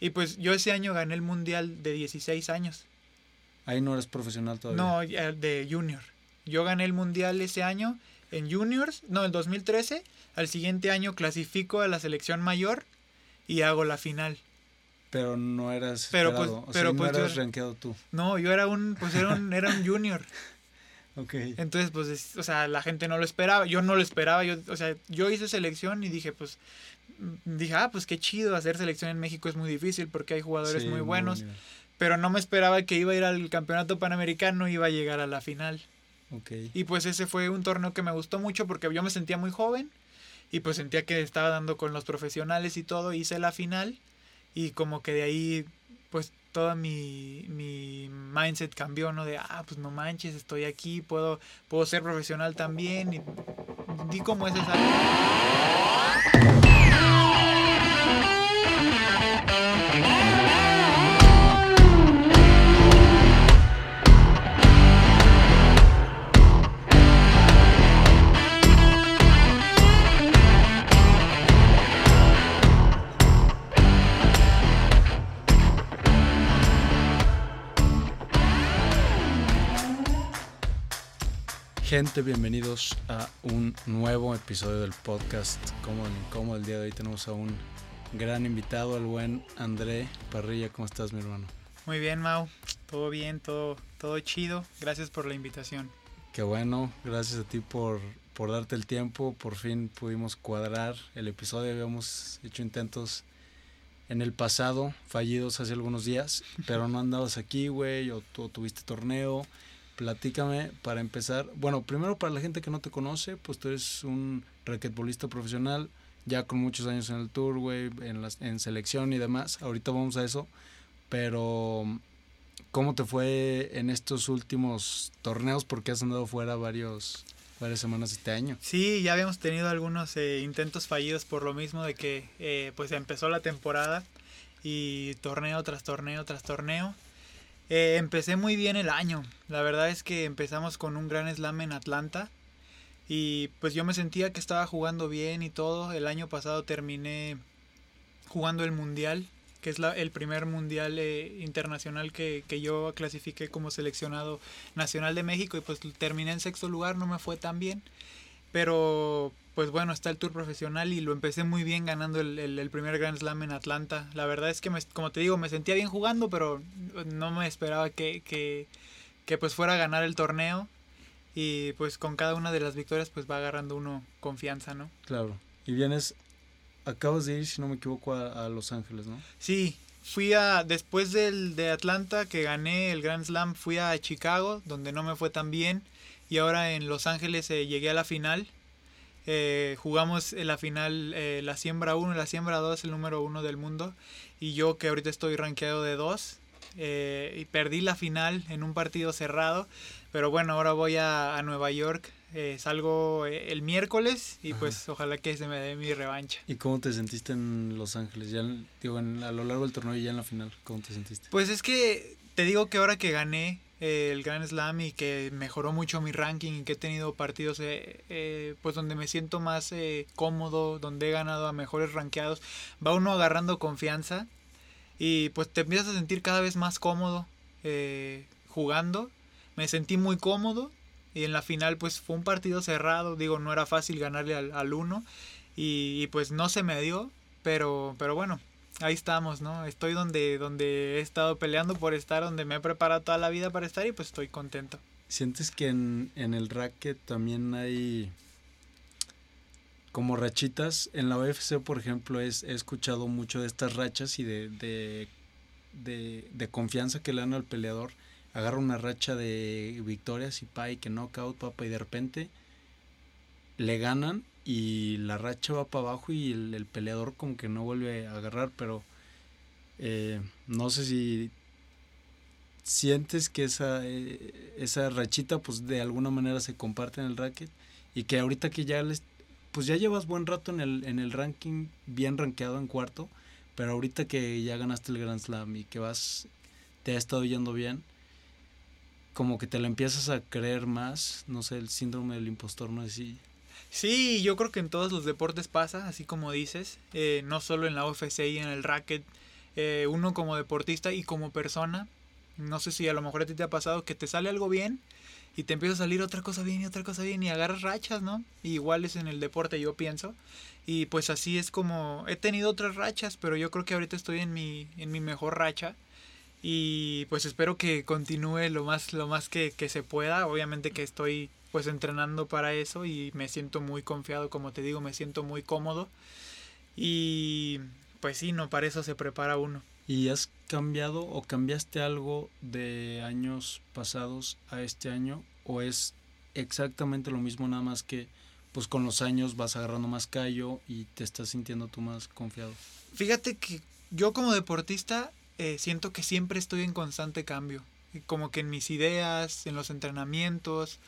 Y pues yo ese año gané el mundial de 16 años. Ahí no eres profesional todavía. No, de junior. Yo gané el mundial ese año en juniors, no, en 2013. Al siguiente año clasifico a la selección mayor y hago la final. Pero no eras pero pues, pero no pues eras rankeado tú. No, yo era un pues era un, era un junior. ok. Entonces, pues o sea, la gente no lo esperaba, yo no lo esperaba, yo o sea, yo hice selección y dije, pues dije, "Ah, pues qué chido, hacer selección en México es muy difícil porque hay jugadores muy buenos." pero no me esperaba que iba a ir al Campeonato Panamericano y iba a llegar a la final. Okay. Y pues ese fue un torneo que me gustó mucho porque yo me sentía muy joven y pues sentía que estaba dando con los profesionales y todo, hice la final y como que de ahí pues toda mi, mi mindset cambió, ¿no? De, ah, pues no manches, estoy aquí, puedo, puedo ser profesional también y di como ese salto. Gente, bienvenidos a un nuevo episodio del podcast. Como, como el día de hoy tenemos a un gran invitado, el buen André Parrilla. ¿Cómo estás, mi hermano? Muy bien, Mau. Todo bien, todo, todo chido. Gracias por la invitación. Qué bueno, gracias a ti por, por darte el tiempo. Por fin pudimos cuadrar el episodio. Habíamos hecho intentos en el pasado, fallidos hace algunos días, pero no andabas aquí, güey, o tú tuviste torneo Platícame para empezar. Bueno, primero para la gente que no te conoce, pues tú eres un raquetbolista profesional, ya con muchos años en el tour, güey, en, en selección y demás. Ahorita vamos a eso. Pero, ¿cómo te fue en estos últimos torneos? Porque has andado fuera varios, varias semanas este año. Sí, ya habíamos tenido algunos eh, intentos fallidos por lo mismo de que eh, pues empezó la temporada y torneo tras torneo tras torneo eh, empecé muy bien el año. La verdad es que empezamos con un gran slam en Atlanta. Y pues yo me sentía que estaba jugando bien y todo. El año pasado terminé jugando el mundial, que es la, el primer mundial eh, internacional que, que, yo clasifiqué como seleccionado nacional de México. Y pues terminé en sexto lugar, no me fue tan bien. Pero pues bueno, está el tour profesional y lo empecé muy bien ganando el, primer Grand Slam en Atlanta. La verdad es que, como te digo, me sentía bien jugando, pero no me esperaba que, que, pues fuera a ganar el torneo. Y pues con cada una de las victorias pues va agarrando uno confianza, ¿no? Claro. Y vienes, acabas de ir, si no me equivoco, a, Los Ángeles, ¿no? Sí, fui a, después del, de Atlanta que gané el Grand Slam, fui a Chicago, donde no me fue tan bien. Y ahora en Los Ángeles eh, llegué a la final eh, jugamos la final, eh, la siembra 1 y la siembra 2, el número 1 del mundo. Y yo que ahorita estoy rankeado de 2. Eh, y perdí la final en un partido cerrado. Pero bueno, ahora voy a, Nueva York. salgo el miércoles y pues ojalá que se me dé mi revancha. ¿Y cómo te sentiste en Los Ángeles? Ya, digo, a lo largo del torneo y ya en la final, ¿cómo te sentiste? Pues es que te digo que ahora que gané, el Grand Slam y que mejoró mucho mi ranking y que he tenido partidos eh, eh, pues donde me siento más eh, cómodo, donde he ganado a mejores rankeados, va uno agarrando confianza y pues te empiezas a sentir cada vez más cómodo jugando. Me sentí muy cómodo y en la final pues fue un partido cerrado, digo, no era fácil ganarle al, al uno y, y pues no se me dio, pero, pero bueno, ahí estamos, ¿no? Estoy donde, donde he estado peleando por estar, donde me he preparado toda la vida para estar y pues estoy contento. ¿Sientes que en, el racket también hay como rachitas? En la UFC, por ejemplo, he escuchado mucho de estas rachas y de, de, de, confianza que le dan al peleador. Agarra una racha de victorias y pa, y que knockout, papa, y de repente le ganan y la racha va para abajo y el, peleador como que no vuelve a agarrar, pero eh, no sé si sientes que esa, eh, esa rachita pues de alguna manera se comparte en el racket y que ahorita que ya les pues ya llevas buen rato en el, en el ranking bien rankeado en cuarto, pero ahorita que ya ganaste el Grand Slam y que vas, te ha estado yendo bien, como que te lo empiezas a creer más, no sé, el síndrome del impostor, no sé si Sí, yo creo que en todos los deportes pasa, así como dices, eh, no solo en la UFC y en el racket, eh, uno como deportista y como persona. No sé si a lo mejor a ti te ha pasado que te sale algo bien y te empieza a salir otra cosa bien y otra cosa bien y agarras rachas, ¿no? igual es en el deporte, yo pienso. Y pues así es como he tenido otras rachas, pero yo creo que ahorita estoy en mi, en mi mejor racha. Y pues espero que continúe lo más, lo más que, que se pueda. Obviamente que estoy pues entrenando para eso y me siento muy confiado, como te digo, me siento muy cómodo. Y pues sí, no, para eso se prepara uno. ¿Y has cambiado o cambiaste algo de años pasados a este año? ¿O es exactamente lo mismo, nada más que pues con los años vas agarrando más callo y te estás sintiendo tú más confiado? Fíjate que yo como deportista eh, siento que siempre estoy en constante cambio. Como que en mis ideas, en los entrenamientos,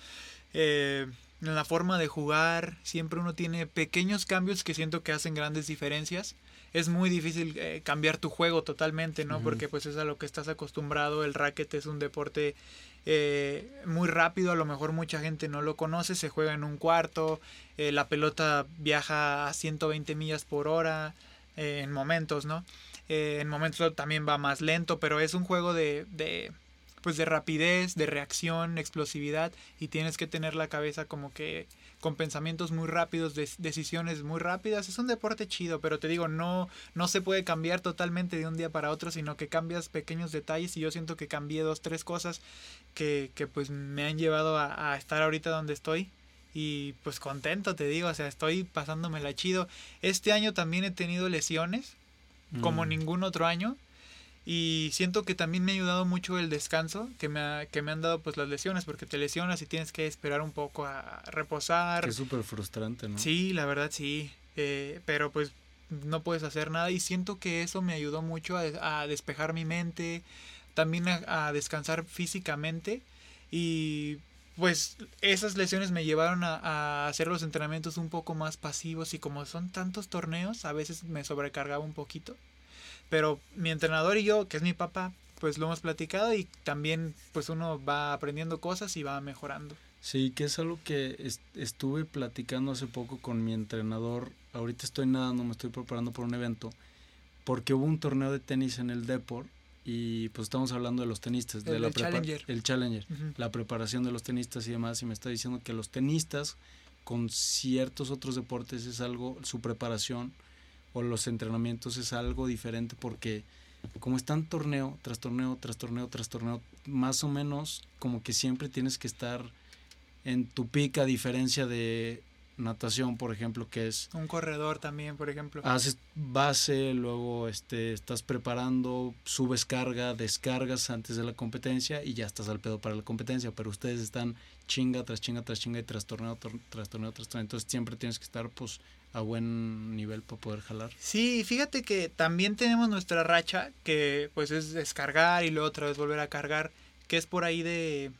eh, en la forma de jugar, siempre uno tiene pequeños cambios que siento que hacen grandes diferencias. Es muy difícil eh, cambiar tu juego totalmente, ¿no? Porque pues es a lo que estás acostumbrado. El racket es un deporte eh, muy rápido, a lo mejor mucha gente no lo conoce, se juega en un cuarto, la pelota viaja a 120 millas por hora en momentos, ¿no? en momentos también va más lento, pero es un juego de pues de rapidez, de reacción, explosividad y tienes que tener la cabeza como que con pensamientos muy rápidos, decisiones muy rápidas. Es un deporte chido, pero te digo, no, no se puede cambiar totalmente de un día para otro, sino que cambias pequeños detalles y yo siento que cambié dos, tres cosas que, que pues me han llevado a, a estar ahorita donde estoy y pues contento te digo, o sea, estoy pasándomela chido. Este año también he tenido lesiones, como mm. ningún otro año. Y siento que también me ha ayudado mucho el descanso que me, que me han dado pues las lesiones, porque te lesionas y tienes que esperar un poco a reposar. Que es súper frustrante, ¿no? Sí, la verdad sí. Eh, pero pues no puedes hacer nada y siento que eso me ayudó mucho a, despejar mi mente, también a, descansar físicamente y pues esas lesiones me llevaron a, a, hacer los entrenamientos un poco más pasivos y como son tantos torneos a veces me sobrecargaba un poquito pero mi entrenador y yo, que es mi papá, pues lo hemos platicado y también pues uno va aprendiendo cosas y va mejorando. Sí, que es algo que estuve platicando hace poco con mi entrenador. Ahorita estoy nadando, me estoy preparando por un evento, porque hubo un torneo de tenis en el Deport y pues estamos hablando de los tenistas, el, de la el Challenger, el Challenger la preparación de los tenistas y demás, y me está diciendo que los tenistas con ciertos otros deportes es algo, su preparación o los entrenamientos es algo diferente porque como están torneo tras torneo tras torneo tras torneo, más o menos como que siempre tienes que estar en tu pica a diferencia de natación, por ejemplo, que es un corredor también, por ejemplo. Haces base, luego este estás preparando, subes carga, descargas antes de la competencia y ya estás al pedo para la competencia, pero ustedes están chinga tras chinga tras chinga y tras torneo tras torneo tras torneo, entonces siempre tienes que estar pues a buen nivel para poder jalar. Sí, fíjate que también tenemos nuestra racha, que pues es descargar y luego otra vez volver a cargar, que es por ahí de,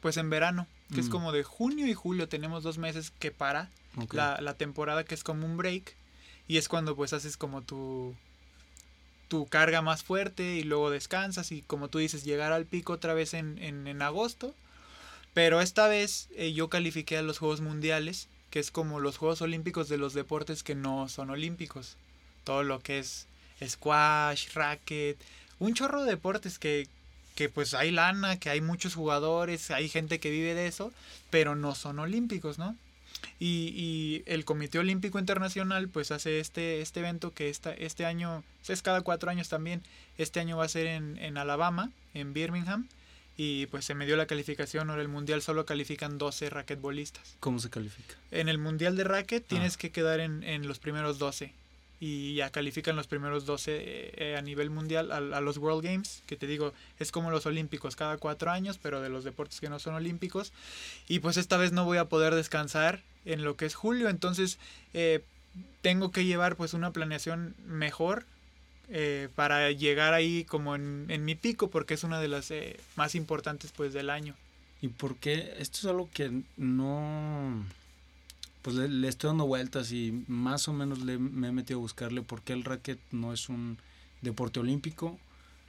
pues en verano, que es mm. como de junio y julio, tenemos dos meses que para la, la, temporada, que es como un break, y es cuando pues haces como tu, tu carga más fuerte y luego descansas y como tú dices, llegar al pico otra vez en, en, en agosto. Pero esta vez eh, yo califiqué a los Juegos Mundiales que es como los Juegos Olímpicos de los deportes que no son olímpicos. Todo lo que es squash, racket, un chorro de deportes que, que pues hay lana, que hay muchos jugadores, hay gente que vive de eso, pero no son olímpicos, ¿no? Y, y, el Comité Olímpico Internacional pues hace este, este evento que esta, este año, es cada cuatro años también, este año va a ser en, en Alabama, en Birmingham, y pues se me dio la calificación. Ahora el mundial solo califican 12 raquetbolistas. ¿Cómo se califica? En el mundial de racket ah. tienes que quedar en, en, los primeros 12 y ya califican los primeros 12 eh, a nivel mundial a, a, los World Games, que te digo, es como los Olímpicos cada cuatro años, pero de los deportes que no son olímpicos. Y pues esta vez no voy a poder descansar en lo que es julio, entonces eh, tengo que llevar pues una planeación mejor eh, para llegar ahí como en, mi pico porque es una de las eh, más importantes pues del año. ¿Y por qué? Esto es algo que no... Pues le, estoy dando vueltas y más o menos le, me he metido a buscarle por qué el racket no es un deporte olímpico.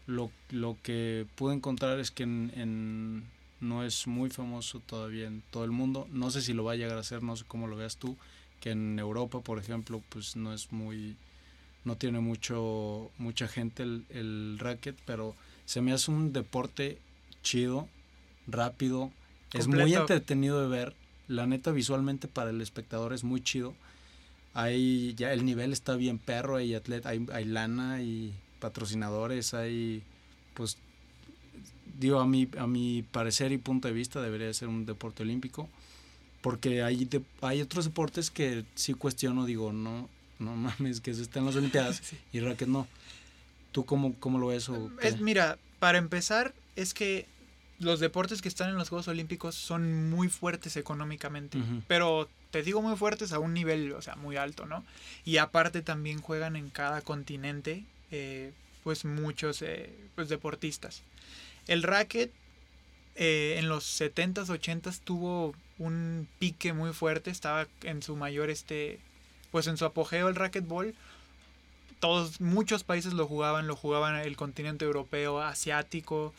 Lo, lo que pude encontrar es que en, en, no es muy famoso todavía en todo el mundo. No sé si lo va a llegar a ser, no sé cómo lo veas tú, que en Europa, por ejemplo, pues no es muy no tiene mucho mucha gente el, el racket, pero se me hace un deporte chido, rápido, es muy entretenido de ver. La neta visualmente para el espectador es muy chido. Hay ya el nivel está bien perro, hay atleta, hay, hay lana, y patrocinadores, hay pues digo a mi a mi parecer y punto de vista debería ser un deporte olímpico porque hay hay otros deportes que sí cuestiono, digo, no no mames que se estén en las olimpiadas y racket no. ¿Tú cómo, cómo lo ves o Es mira, para empezar es que los deportes que están en los Juegos Olímpicos son muy fuertes económicamente, pero te digo muy fuertes a un nivel, o sea, muy alto, ¿no? Y aparte también juegan en cada continente, eh, pues muchos eh, pues deportistas. El racket eh, en los 70s, 80s tuvo un pique muy fuerte, estaba en su mayor, este, pues en su apogeo el racquetball. Todos, muchos países lo jugaban, lo jugaban el continente europeo, asiático,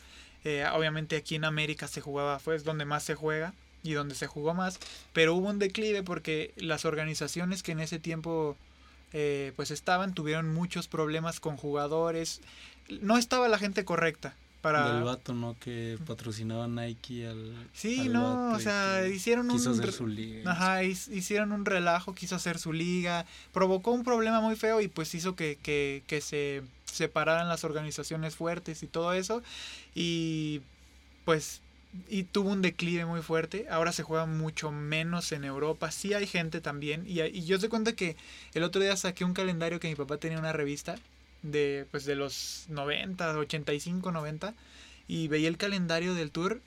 eh, obviamente aquí en América se jugaba, fue donde más se juega y donde se jugó más, pero hubo un declive porque las organizaciones que en ese tiempo eh, pues estaban tuvieron muchos problemas con jugadores, no estaba la gente correcta. Para... Del vato, ¿no? Que patrocinaba Nike al. Sí, no, o sea, hicieron quiso un. Hacer su liga. Ajá, hicieron un relajo, quiso hacer su liga, provocó un problema muy feo y pues hizo que, que, que se separaran las organizaciones fuertes y todo eso. Y pues y tuvo un declive muy fuerte. Ahora se juega mucho menos en Europa. Sí hay gente también. Y, y yo se cuenta que el otro día saqué un calendario que mi papá tenía una revista de, pues, de los 90, 85, 90. Y veía el calendario del tour.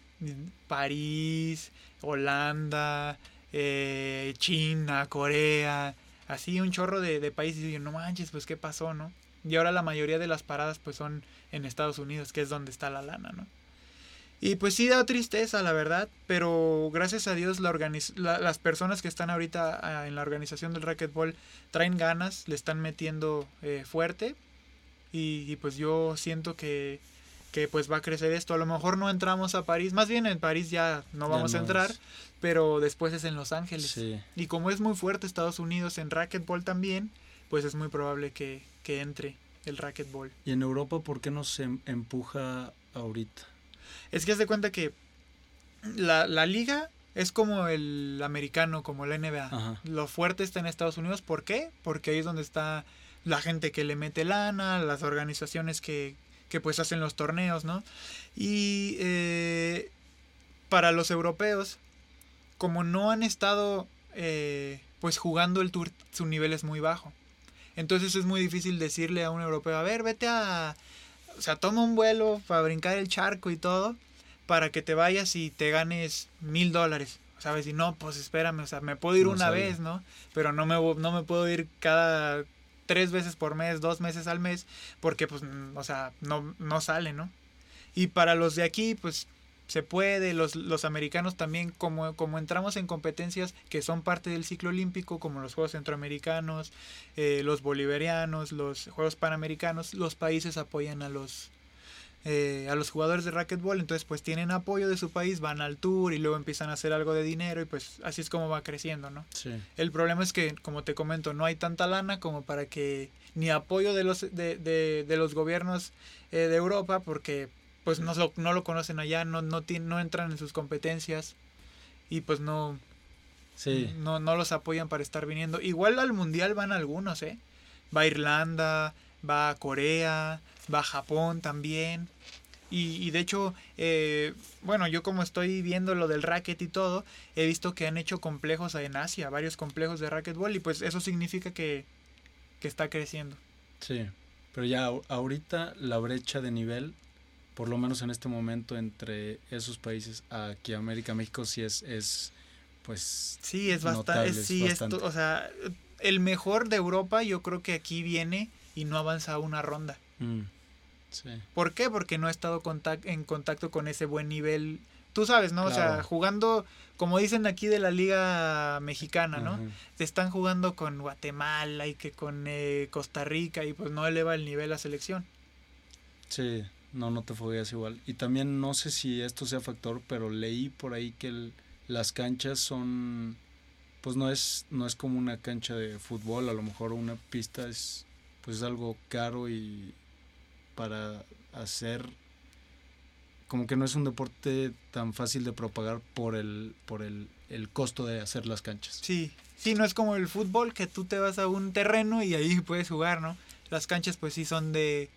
París, Holanda, eh, China, Corea. Así un chorro de, de países. Y yo, no manches, pues qué pasó, ¿no? Y ahora la mayoría de las paradas pues son en Estados Unidos, que es donde está la lana, ¿no? Y pues sí da tristeza, la verdad, pero gracias a Dios la las personas que están ahorita ah, en la organización del racquetball traen ganas, le están metiendo eh, fuerte y, pues yo siento que, que, pues va a crecer esto. A lo mejor no entramos a París, más bien en París ya no vamos a entrar, pero después es en Los Ángeles. Y como es muy fuerte Estados Unidos en racquetball también, pues es muy probable que, que entre el racquetball. ¿Y en Europa por qué no se empuja ahorita? Es que haz de cuenta que la, la liga es como el americano, como la NBA. Lo fuerte está en Estados Unidos. ¿Por qué? Porque ahí es donde está la gente que le mete lana, las organizaciones que, que pues hacen los torneos, ¿no? Y eh, para los europeos, como no han estado eh, pues jugando el tour, su nivel es muy bajo. Entonces es muy difícil decirle a un europeo, a ver, vete a... O sea, toma un vuelo para brincar el charco y todo, para que te vayas y te ganes mil dólares. ¿Sabes? Y no, pues espérame, o sea, me puedo ir una vez, ¿no? Pero no me, no me puedo ir cada tres veces por mes, dos meses al mes, porque pues, o sea, no, no sale, ¿no? Y para los de aquí, pues se puede, los, los americanos también, como, como entramos en competencias que son parte del ciclo olímpico, como los Juegos Centroamericanos, eh, los Bolivarianos, los Juegos Panamericanos, los países apoyan a los, eh, a los jugadores de racquetball, entonces pues tienen apoyo de su país, van al tour y luego empiezan a hacer algo de dinero y pues así es como va creciendo, ¿no? Sí. El problema es que, como te comento, no hay tanta lana como para que ni apoyo de los, de, de, de los gobiernos eh, de Europa porque pues no, no lo conocen allá, no, no, no entran en sus competencias y pues no, no, no los apoyan para estar viniendo. Igual al mundial van algunos, ¿eh? Va a Irlanda, va a Corea, va a Japón también. Y, y de hecho, eh, bueno, yo como estoy viendo lo del racket y todo, he visto que han hecho complejos en Asia, varios complejos de racquetball y pues eso significa que, que está creciendo. Sí, pero ya ahorita la brecha de nivel por lo menos en este momento entre esos países aquí América México sí es es pues sí es bastante sí o sea el mejor de Europa yo creo que aquí viene y no avanza una ronda mm, sí. ¿por qué? porque no ha estado en contacto con ese buen nivel. Tú sabes no o sea jugando como dicen aquí de la liga mexicana no te están jugando con Guatemala y que con eh, Costa Rica y pues no eleva el nivel la selección. Sí no, no te fogueas igual. Y también no sé si esto sea factor, pero leí por ahí que las canchas son, pues no es, no es como una cancha de fútbol, a lo mejor una pista es pues es algo caro y para hacer como que no es un deporte tan fácil de propagar por el por el, el costo de hacer las canchas. Sí, sí, no es como el fútbol que tú te vas a un terreno y ahí puedes jugar, ¿no? Las canchas pues sí son de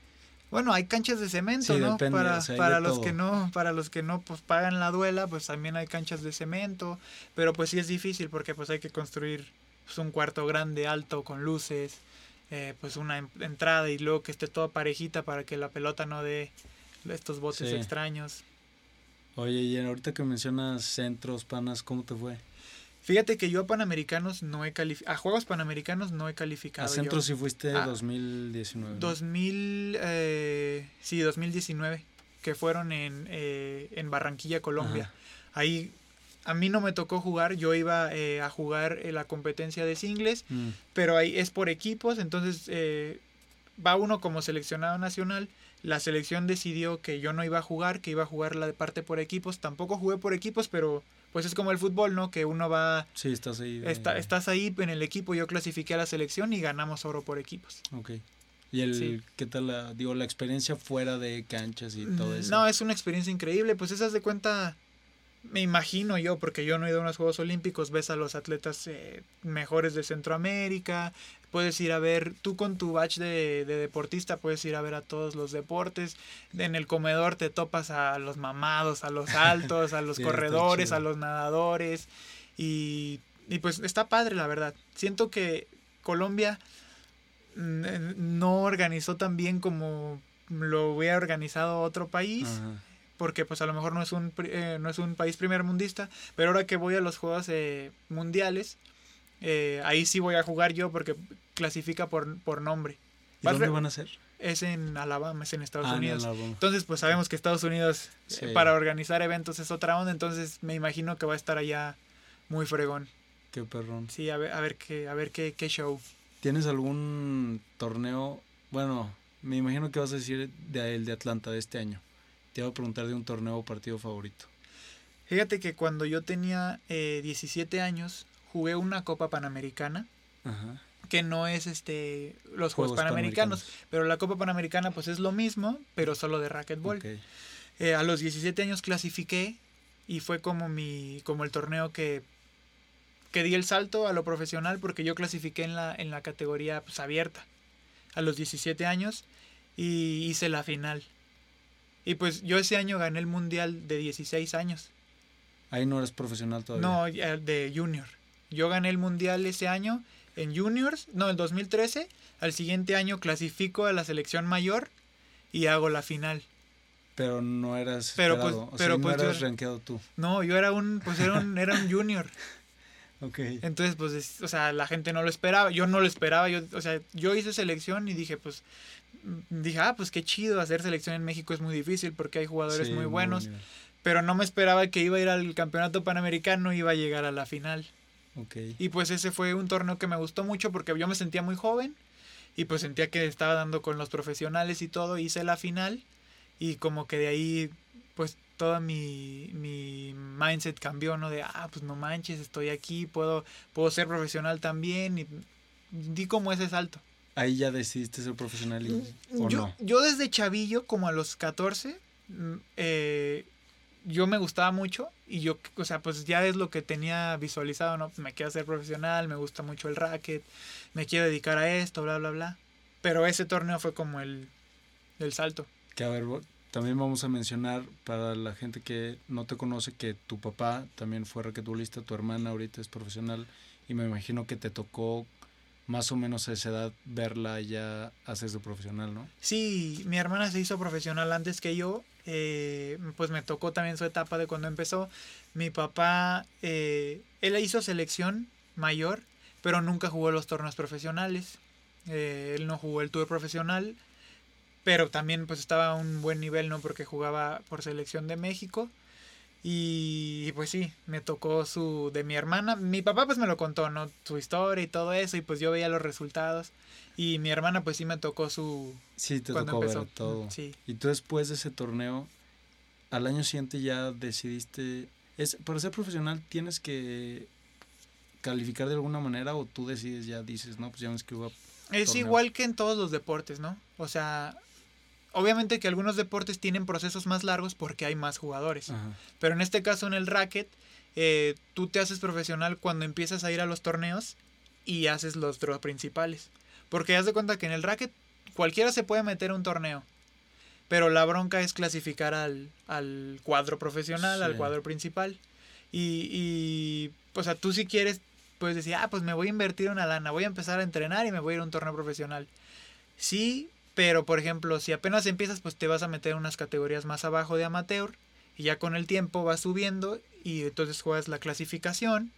bueno, hay canchas de cemento, Sí, ¿no? depende, para o sea, hay para los todo. que no, para los que no pues pagan la duela, pues también hay canchas de cemento, pero pues sí es difícil porque pues hay que construir pues, un cuarto grande, alto, con luces, eh, pues una en- entrada y luego que esté toda parejita para que la pelota no dé estos botes Sí. extraños. Oye, y ahorita que mencionas centros, panas, ¿cómo te fue? Fíjate que yo a Panamericanos no he calificado, a Juegos Panamericanos no he calificado. A centros sí fuiste Ah, 2019. ¿no? 2000, eh, sí, 2019, que fueron en, eh, en Barranquilla, Colombia. Ajá. Ahí a mí no me tocó jugar, yo iba eh, a jugar en la competencia de singles, Mm, pero ahí es por equipos, entonces eh, va uno como seleccionado nacional. La selección decidió que yo no iba a jugar, que iba a jugar la de parte por equipos. Tampoco jugué por equipos, pero pues es como el fútbol, ¿no? Que uno va, sí, estás ahí. de- está, estás ahí en el equipo, yo clasifiqué a la selección y ganamos oro por equipos. Ok. ¿Y el, Sí. qué tal la, digo, la experiencia fuera de canchas y todo Mm, eso? No, es una experiencia increíble. Pues esas de cuenta, me imagino yo, porque yo no he ido a unos Juegos Olímpicos, ves a los atletas eh, mejores de Centroamérica, puedes ir a ver, tú con tu batch de, de deportista puedes ir a ver a todos los deportes. En el comedor te topas a los mamados, a los altos, a los Sí, corredores, a los nadadores. Y, y pues está padre, la verdad. Siento que Colombia mm, no organizó tan bien como lo hubiera organizado otro país Ajá. Porque pues a lo mejor no es un eh, no es un país primer mundista pero ahora que voy a los juegos eh, mundiales eh, ahí sí voy a jugar yo porque clasifica por, por nombre ¿Y Vas dónde van a ser? es en Alabama es en Estados Ah, Unidos entonces pues sabemos que Estados Unidos eh, Sí. para organizar eventos es otra onda entonces me imagino que va a estar allá muy fregón Qué perrón. sí a ver, a ver qué a ver qué, qué show ¿Tienes algún torneo? Bueno, me imagino que vas a decir de, el de Atlanta de este año. Te iba a preguntar de un torneo o partido favorito. fíjate que cuando yo tenía eh, 17 años jugué una Copa Panamericana Ajá. que no es este los Juegos, Juegos Panamericanos, pero la Copa Panamericana pues es lo mismo, pero solo de racquetball. Eh, a los 17 años clasifiqué y fue como mi como el torneo que que di el salto a lo profesional porque yo clasifiqué en la en la categoría pues, abierta a los 17 años y hice la final. Y pues yo ese año gané el mundial de 16 años. Ahí no eres profesional todavía. No, de junior. Yo gané el mundial ese año en juniors, no, el 2013. Al siguiente año clasifico a la selección mayor y hago la final. Pero no eras Pero, pues, pero, pues, no yo eras era- tú. No, yo era un, pues era un, era un junior. Ok. Entonces, pues, es- o sea, la gente no lo esperaba. Yo no lo esperaba. Yo, o sea, yo hice selección y dije, pues, dije, ah, pues qué chido. Hacer selección en México es muy difícil porque hay jugadores Sí, muy buenos. buen Pero no me esperaba que iba a ir al campeonato panamericano y iba a llegar a la final. Y pues ese fue un torneo que me gustó mucho porque yo me sentía muy joven y pues sentía que estaba dando con los profesionales y todo. Hice la final y como que de ahí pues toda mi, mi mindset cambió, ¿no? De, ah, pues no manches, estoy aquí, puedo, puedo ser profesional también y di como ese salto. Ahí ya decidiste ser profesional y, o yo, no. yo desde chavillo, como a los 14, mm, eh, yo me gustaba mucho y yo, o sea, pues ya es lo que tenía visualizado, ¿no? Pues me quiero hacer profesional, me gusta mucho el racket, me quiero dedicar a esto, bla, bla, bla. Pero ese torneo fue como el, el salto. Que a ver, también vamos a mencionar para la gente que no te conoce que tu papá también fue raquetbolista, tu hermana ahorita es profesional y me imagino que te tocó más o menos a esa edad verla ya hacerse profesional, ¿no? Sí, mi hermana se hizo profesional antes que yo, eh, pues me tocó también su etapa de cuando empezó. Mi papá, eh, él hizo selección mayor, pero nunca jugó los torneos profesionales. Eh, él no jugó el tour profesional, pero también pues estaba a un buen nivel, ¿no? Porque jugaba por selección de México. Y pues sí, me tocó su de mi hermana. Mi papá pues me lo contó, ¿no? Su historia y todo eso, y pues yo veía los resultados. Y mi hermana pues sí me tocó su, Sí, te cuando tocó empezó. ver todo. Sí. Y tú después de ese torneo, al año siguiente ya decidiste... Es, para ser profesional tienes que calificar de alguna manera o tú decides ya, dices, no, pues ya me inscribo a Es igual que en todos los deportes, ¿no? O sea, obviamente que algunos deportes tienen procesos más largos porque hay más jugadores. Pero en este caso, en el racket, eh, tú te haces profesional cuando empiezas a ir a los torneos y haces los draws principales. Porque haz de cuenta que en el racket cualquiera se puede meter a un torneo. Pero la bronca es clasificar al, al cuadro profesional, al cuadro principal. Y, y, o sea, tú si quieres, puedes decir, ah, pues me voy a invertir una lana, voy a empezar a entrenar y me voy a ir a un torneo profesional. Sí, pero por ejemplo, si apenas empiezas, pues te vas a meter unas categorías más abajo de amateur. Y ya con el tiempo vas subiendo y entonces juegas la clasificación.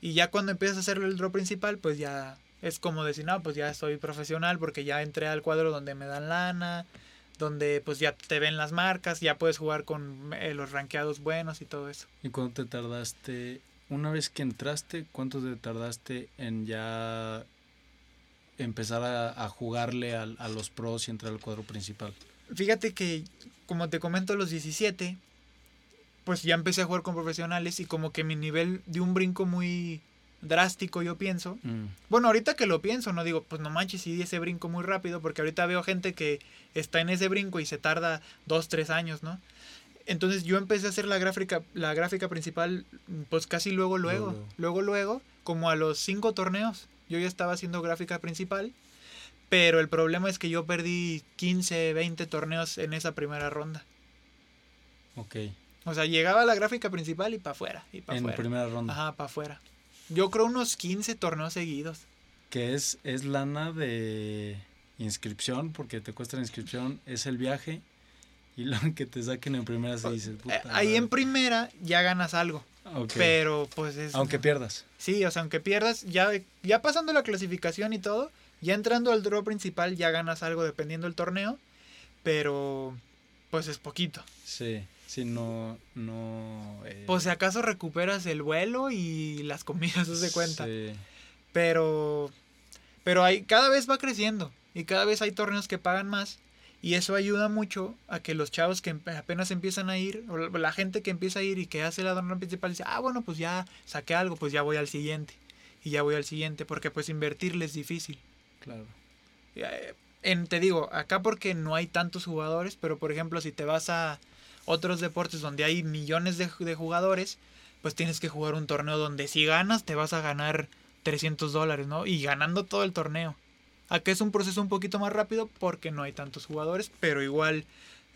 Y ya cuando empiezas a hacer el draw principal, pues ya es como decir, no, pues ya soy profesional porque ya entré al cuadro donde me dan lana, donde pues ya te ven las marcas, ya puedes jugar con eh, los rankeados buenos y todo eso. ¿Y cuánto te tardaste? Una vez que entraste, ¿cuánto te tardaste en ya empezar a, jugarle a, a, los pros y entrar al cuadro principal? Fíjate que, como te comento, a los 17, pues ya empecé a jugar con profesionales y como que mi nivel de un brinco muy drástico, yo pienso. Mm. Bueno, ahorita que lo pienso, no digo, pues no manches, si di ese brinco muy rápido, porque ahorita veo gente que está en ese brinco y se tarda dos, tres años, ¿no? Entonces yo empecé a hacer la gráfica, la gráfica principal, pues casi luego, luego, luego, luego, como a los cinco torneos. Yo ya estaba haciendo gráfica principal, pero el problema es que yo perdí 15, 20 torneos en esa primera ronda. Ok. O sea, llegaba la gráfica principal y para afuera. Y en la primera ronda. Ajá, para afuera. Yo creo unos 15 torneos seguidos. Que es, es lana de inscripción, porque te cuesta la inscripción, es el viaje. Y lo que te saquen en primera se dice. Eh, ahí en primera ya ganas algo. Pero pues es. Aunque pierdas. Sí, o sea, aunque pierdas, ya, ya pasando la clasificación y todo, ya entrando al draw principal ya ganas algo dependiendo del torneo. Pero pues es poquito. Sí. Si no, no... Eh, pues si acaso recuperas el vuelo y las comidas, se cuenta. Pero, pero hay, cada vez va creciendo y cada vez hay torneos que pagan más y eso ayuda mucho a que los chavos que apenas empiezan a ir, o la gente que empieza a ir y que hace la dona principal dice, ah, bueno, pues ya saqué algo, pues ya voy al siguiente. Y ya voy al siguiente, porque pues invertirle es difícil. Claro. Eh, en, te digo, acá porque no hay tantos jugadores, pero por ejemplo, si te vas a, otros deportes donde hay millones de, jugadores, pues tienes que jugar un torneo donde si ganas te vas a ganar 300 dólares, ¿no? Y ganando todo el torneo. Acá es un proceso un poquito más rápido porque no hay tantos jugadores, pero igual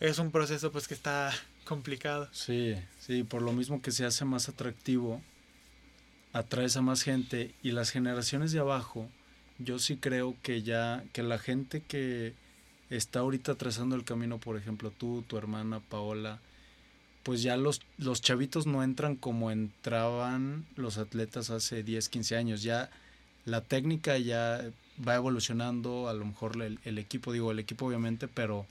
es un proceso pues que está complicado. Sí, sí, por lo mismo que se hace más atractivo, atraes a más gente y las generaciones de abajo, yo sí creo que ya, que la gente que está ahorita trazando el camino, por ejemplo, tú, tu hermana Paola, pues ya los, los chavitos no entran como entraban los atletas hace 10, 15 años. Ya la técnica ya va evolucionando, a lo mejor el, el, equipo, digo el equipo obviamente, pero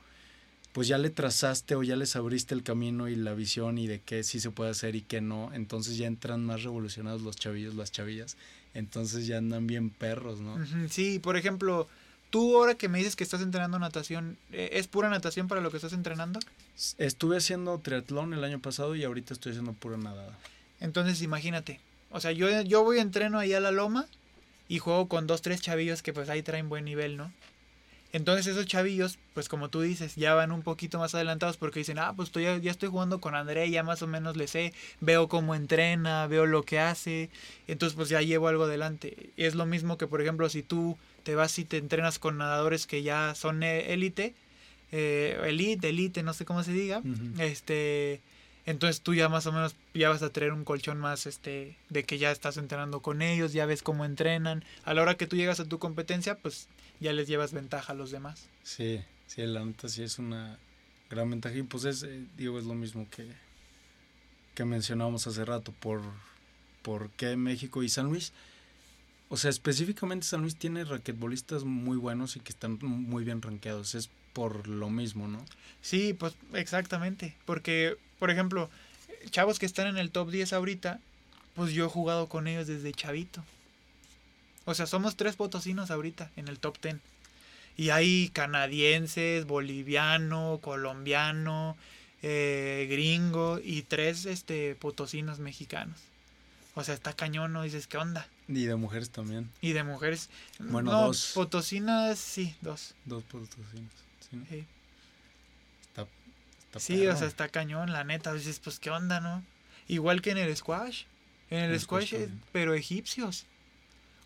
pues ya le trazaste o ya les abriste el camino y la visión y de qué sí se puede hacer y qué no. Entonces ya entran más revolucionados los chavillos, las chavillas. Entonces ya andan bien perros, ¿no? Sí, por ejemplo, Tú ahora que me dices que estás entrenando natación, eh, ¿es pura natación para lo que estás entrenando? Estuve haciendo triatlón el año pasado y ahorita estoy haciendo pura nadada. Entonces imagínate, o sea, yo, yo voy entreno ahí a la loma y juego con dos, tres chavillos que pues ahí traen buen nivel, ¿no? Entonces esos chavillos, pues como tú dices, ya van un poquito más adelantados porque dicen, ah, pues estoy, ya estoy jugando con André, ya más o menos le sé, veo cómo entrena, veo lo que hace, entonces pues ya llevo algo adelante. Es lo mismo que, por ejemplo, si tú te vas y te entrenas con nadadores que ya son e, élite, eh, elite, elite, no sé cómo se diga, este, entonces tú ya más o menos ya vas a tener un colchón más este de que ya estás entrenando con ellos, ya ves cómo entrenan. A la hora que tú llegas a tu competencia, pues ya les llevas ventaja a los demás. Sí, sí, la neta sí es una gran ventaja y pues es, eh, digo, es lo mismo que, que mencionábamos hace rato por, por qué México y San Luis o sea, específicamente San Luis tiene raquetbolistas muy buenos y que están muy bien rankeados. Es por lo mismo, ¿no? Sí, pues exactamente. Porque, por ejemplo, chavos que están en el top 10 ahorita, pues yo he jugado con ellos desde chavito. O sea, somos tres potosinos ahorita en el top 10. Y hay canadienses, boliviano, colombiano, eh, gringo y tres este, potosinos mexicanos. O sea, está cañón, ¿no? Dices, ¿qué onda? Y de mujeres también. Y de mujeres. Bueno, no, dos. potosinas, sí, dos. Dos potosinas. Sí. Sí, está Sí, o sea, está cañón, la neta. Dices, pues, ¿qué onda, no? Igual que en el squash. En el, El squash, pero egipcios.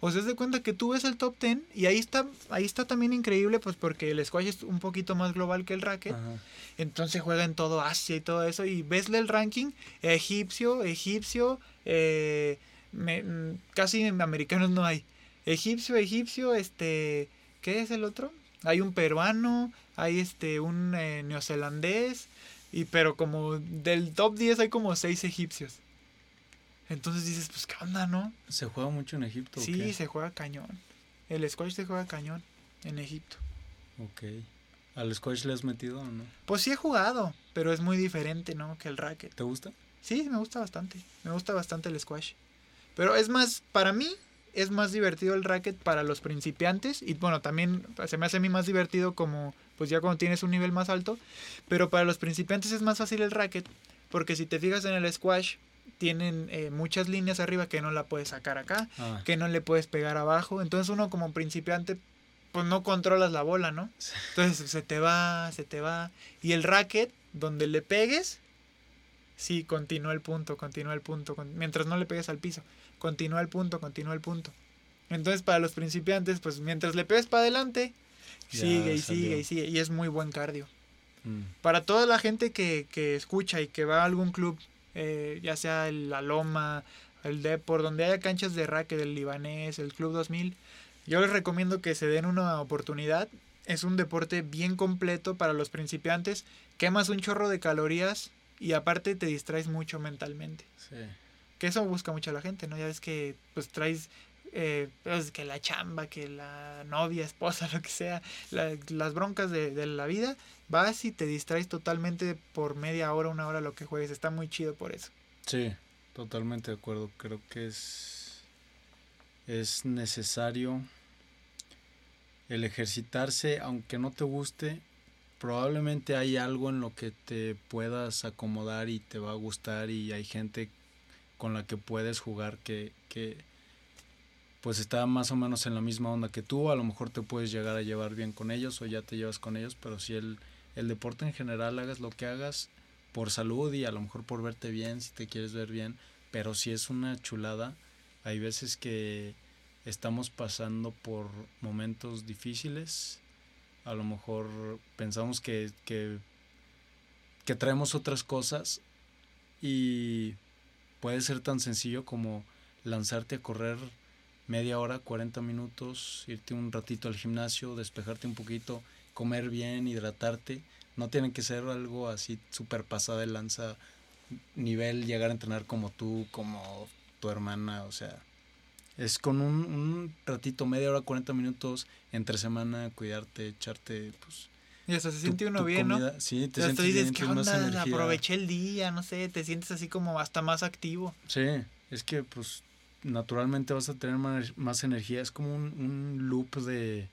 O sea, de cuenta que tú ves el top 10 y ahí está, ahí está también increíble, pues porque el squash es un poquito más global que el racket. Ajá. Entonces juega en todo Asia y todo eso. Y vesle el ranking egipcio, egipcio, eh, me- mm, casi en americanos no hay. Egipcio, egipcio, este, ¿qué es el otro? Hay un peruano, hay este, un eh, neozelandés, y pero como del top 10 hay como 6 egipcios. Entonces dices, pues qué onda, ¿no? ¿Se juega mucho en Egipto? o Sí, qué? se juega cañón. El squash se juega cañón en Egipto. Ok. ¿Al squash le has metido o no? Pues sí he jugado, pero es muy diferente, ¿no? Que el racket. ¿Te gusta? Sí, me gusta bastante. Me gusta bastante el squash. Pero es más, para mí, es más divertido el racket para los principiantes. Y bueno, también se me hace a mí más divertido como, pues ya cuando tienes un nivel más alto. Pero para los principiantes es más fácil el racket. Porque si te fijas en el squash, tienen eh, muchas líneas arriba que no la puedes sacar acá. Ah, Que no le puedes pegar abajo. Entonces uno como principiante, pues no controlas la bola, ¿no? Entonces se te va, se te va. Y el racket, donde le pegues, sí, continúa el punto, continúa el punto. mientras no le pegues al piso, continúa el punto, continúa el punto. Entonces para los principiantes, pues mientras le pegues para adelante, Ya sigue y salió. sigue y sigue. Y es muy buen cardio. Mm. Para toda la gente que, que escucha y que va a algún club, eh, ya sea el La Loma, el Depor, donde haya canchas de racket, el libanés, el Club 2000, yo les recomiendo que se den una oportunidad. Es un deporte bien completo para los principiantes. Quemas un chorro de calorías y aparte te distraes mucho mentalmente. Sí. Que eso busca mucho la gente, ¿no? Ya ves que pues traes eh, pues, que la chamba, que la novia, esposa, lo que sea, la- las broncas de, de la vida, vas y te distraes totalmente por media hora, una hora lo que juegues. Está muy chido por eso. Sí, totalmente de acuerdo. Creo que es, es necesario el ejercitarse, aunque no te guste. Probablemente hay algo en lo que te puedas acomodar y te va a gustar y hay gente con la que puedes jugar que, que pues está más o menos en la misma onda que tú. A lo mejor te puedes llegar a llevar bien con ellos o ya te llevas con ellos, pero si el, el deporte en general hagas lo que hagas, por salud y a lo mejor por verte bien, si te quieres ver bien, pero si es una chulada, hay veces que estamos pasando por momentos difíciles, a lo mejor pensamos que, que, que traemos otras cosas y puede ser tan sencillo como lanzarte a correr media hora, 40 minutos, irte un ratito al gimnasio, despejarte un poquito, comer bien, hidratarte. No tiene que ser algo así súper pasada de lanza, nivel llegar a entrenar como tú, como tu hermana, o sea, es con un, un ratito, media hora, 40 minutos entre semana, cuidarte, echarte, pues... Y hasta se tu- siente uno tu bien, ¿no? Sí, te sientes dices, bien, ¿qué tienes más onda? energía. Aproveché el día, no sé, te sientes así como hasta más activo. Sí, es que pues naturalmente vas a tener más, más energía. Es como un, un loop de,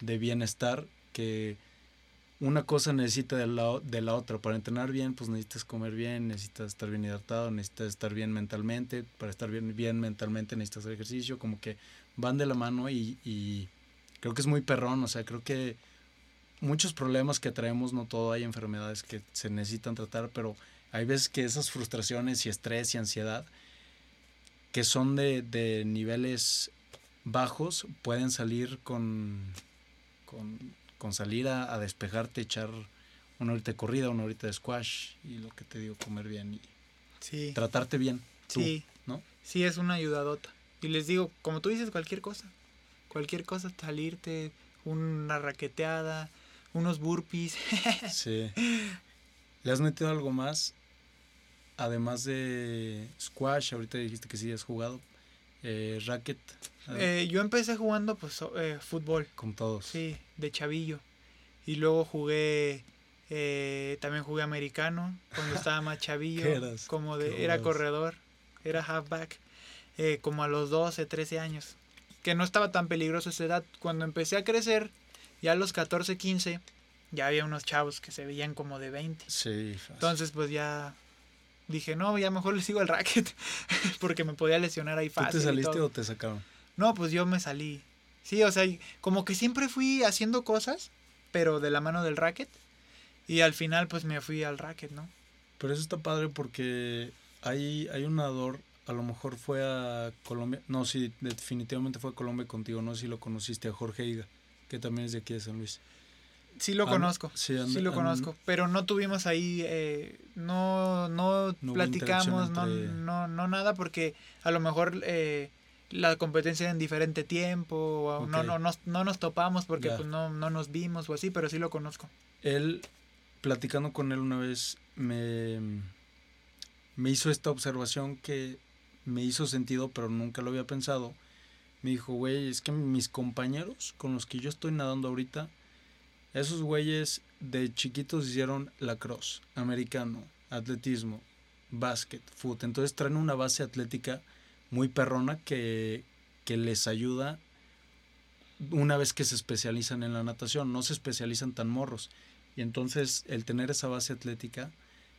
de bienestar que una cosa necesita de la, de la otra. Para entrenar bien, pues necesitas comer bien, necesitas estar bien hidratado, necesitas estar bien mentalmente. Para estar bien, bien mentalmente necesitas hacer ejercicio. Como que van de la mano y, y creo que es muy perrón. O sea, creo que muchos problemas que traemos, no todo, hay enfermedades que se necesitan tratar, pero hay veces que esas frustraciones y estrés y ansiedad que son de, de niveles bajos pueden salir con, con, con salir a, a despejarte, echar una horita de corrida, una horita de squash y lo que te digo, comer bien y Sí. tratarte bien. tú, Sí. ¿no? Sí, es una ayudadota. Y les digo, como tú dices, cualquier cosa. Cualquier cosa, salirte, una raqueteada, unos burpees. Sí. ¿Le has metido algo más? Además de squash, ahorita dijiste que sí has jugado. Eh, racket, Eh, yo empecé jugando pues eh, fútbol, con todos. sí, de chavillo. Y luego jugué, eh, también jugué americano cuando estaba más chavillo. ¿Qué eras? Como de, ¿Qué era eras? corredor, era halfback, eh, como a los 12, 13 años. Que no estaba tan peligroso esa edad. Cuando empecé a crecer, ya a los 14, 15, ya había unos chavos que se veían como de 20. Sí, fácil. Entonces, pues ya dije, no, ya mejor le sigo al racket, porque me podía lesionar ahí fácil. ¿Tú te saliste o te sacaron? No, pues yo me salí. Sí, o sea, como que siempre fui haciendo cosas, pero de la mano del racket. Y al final, pues me fui al racket, ¿no? Pero eso está padre porque hay, hay un nadador, a lo mejor fue a Colombia. No, sí, definitivamente fue a Colombia contigo. No sé si lo conociste, a Jorge Higa, que también es de aquí de San Luis. Sí lo conozco, sí, lo conozco, pero no tuvimos ahí, eh, no, no, platicamos, no, no, no nada, porque a lo mejor eh, la competencia era en diferente tiempo, o no, no, no, no, nos topamos porque pues, no, no nos vimos o así, pero sí lo conozco. Él, platicando con él una vez, me, me hizo esta observación que me hizo sentido, pero nunca lo había pensado. Me dijo, güey, es que mis compañeros con los que yo estoy nadando ahorita, esos güeyes de chiquitos hicieron lacrosse, americano, atletismo, básquet, fútbol. Entonces traen una base atlética muy perrona que, que les ayuda una vez que se especializan en la natación. No se especializan tan morros. Y entonces el tener esa base atlética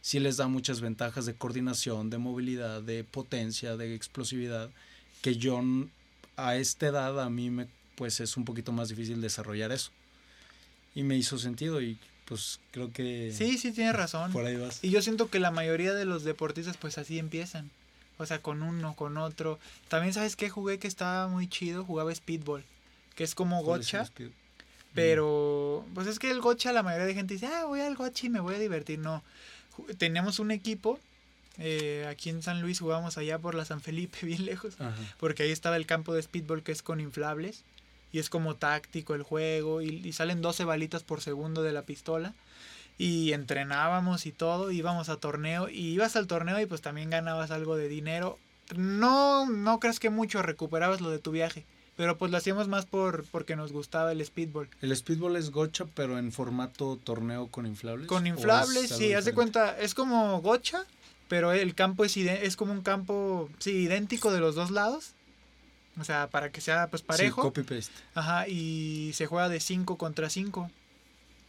sí les da muchas ventajas de coordinación, de movilidad, de potencia, de explosividad, que yo a esta edad a mí me pues es un poquito más difícil desarrollar eso y me hizo sentido y pues creo que... Sí, sí, tienes razón. Por ahí vas. Y yo siento que la mayoría de los deportistas pues así empiezan. O sea, con uno, con otro. También sabes que jugué que estaba muy chido, jugaba speedball, que es como gocha. pero pues es que el gocha la mayoría de gente dice, ah, voy al gocha y me voy a divertir. No, teníamos un equipo eh, aquí en San Luis jugábamos allá por la San Felipe, bien lejos, porque ahí estaba el campo de speedball que es con inflables y es como táctico el juego y, salen 12 balitas por segundo de la pistola y entrenábamos y todo, íbamos a torneo y ibas al torneo y pues también ganabas algo de dinero. No, no crees que mucho recuperabas lo de tu viaje, pero pues lo hacíamos más por porque nos gustaba el speedball. El speedball es gocha, pero en formato torneo con inflables. Con inflables, sí, haz de cuenta, es como gocha, pero el campo es, es como un campo, sí, idéntico de los dos lados, o sea, para que sea pues parejo. copy paste. Ajá, y se juega de 5 contra 5.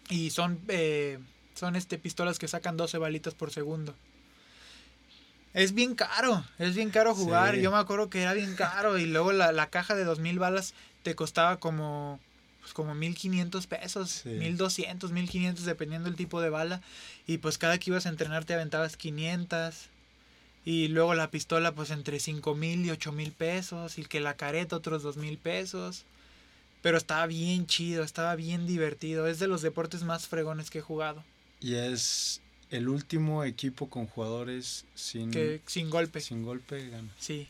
Y son eh, son este pistolas que sacan 12 balitas por segundo. Es bien caro, es bien caro jugar. Yo me acuerdo que era bien caro y luego la, la caja de 2000 balas te costaba como pues como 1500 pesos, 1200, 1500 dependiendo del tipo de bala y pues cada que ibas a entrenar te aventabas 500 y luego la pistola pues entre 5 mil y 8 mil pesos. Y que la careta otros 2 mil pesos. Pero estaba bien chido, estaba bien divertido. Es de los deportes más fregones que he jugado. Y es el último equipo con jugadores sin, que, sin golpe. Sin golpe gana. Sí.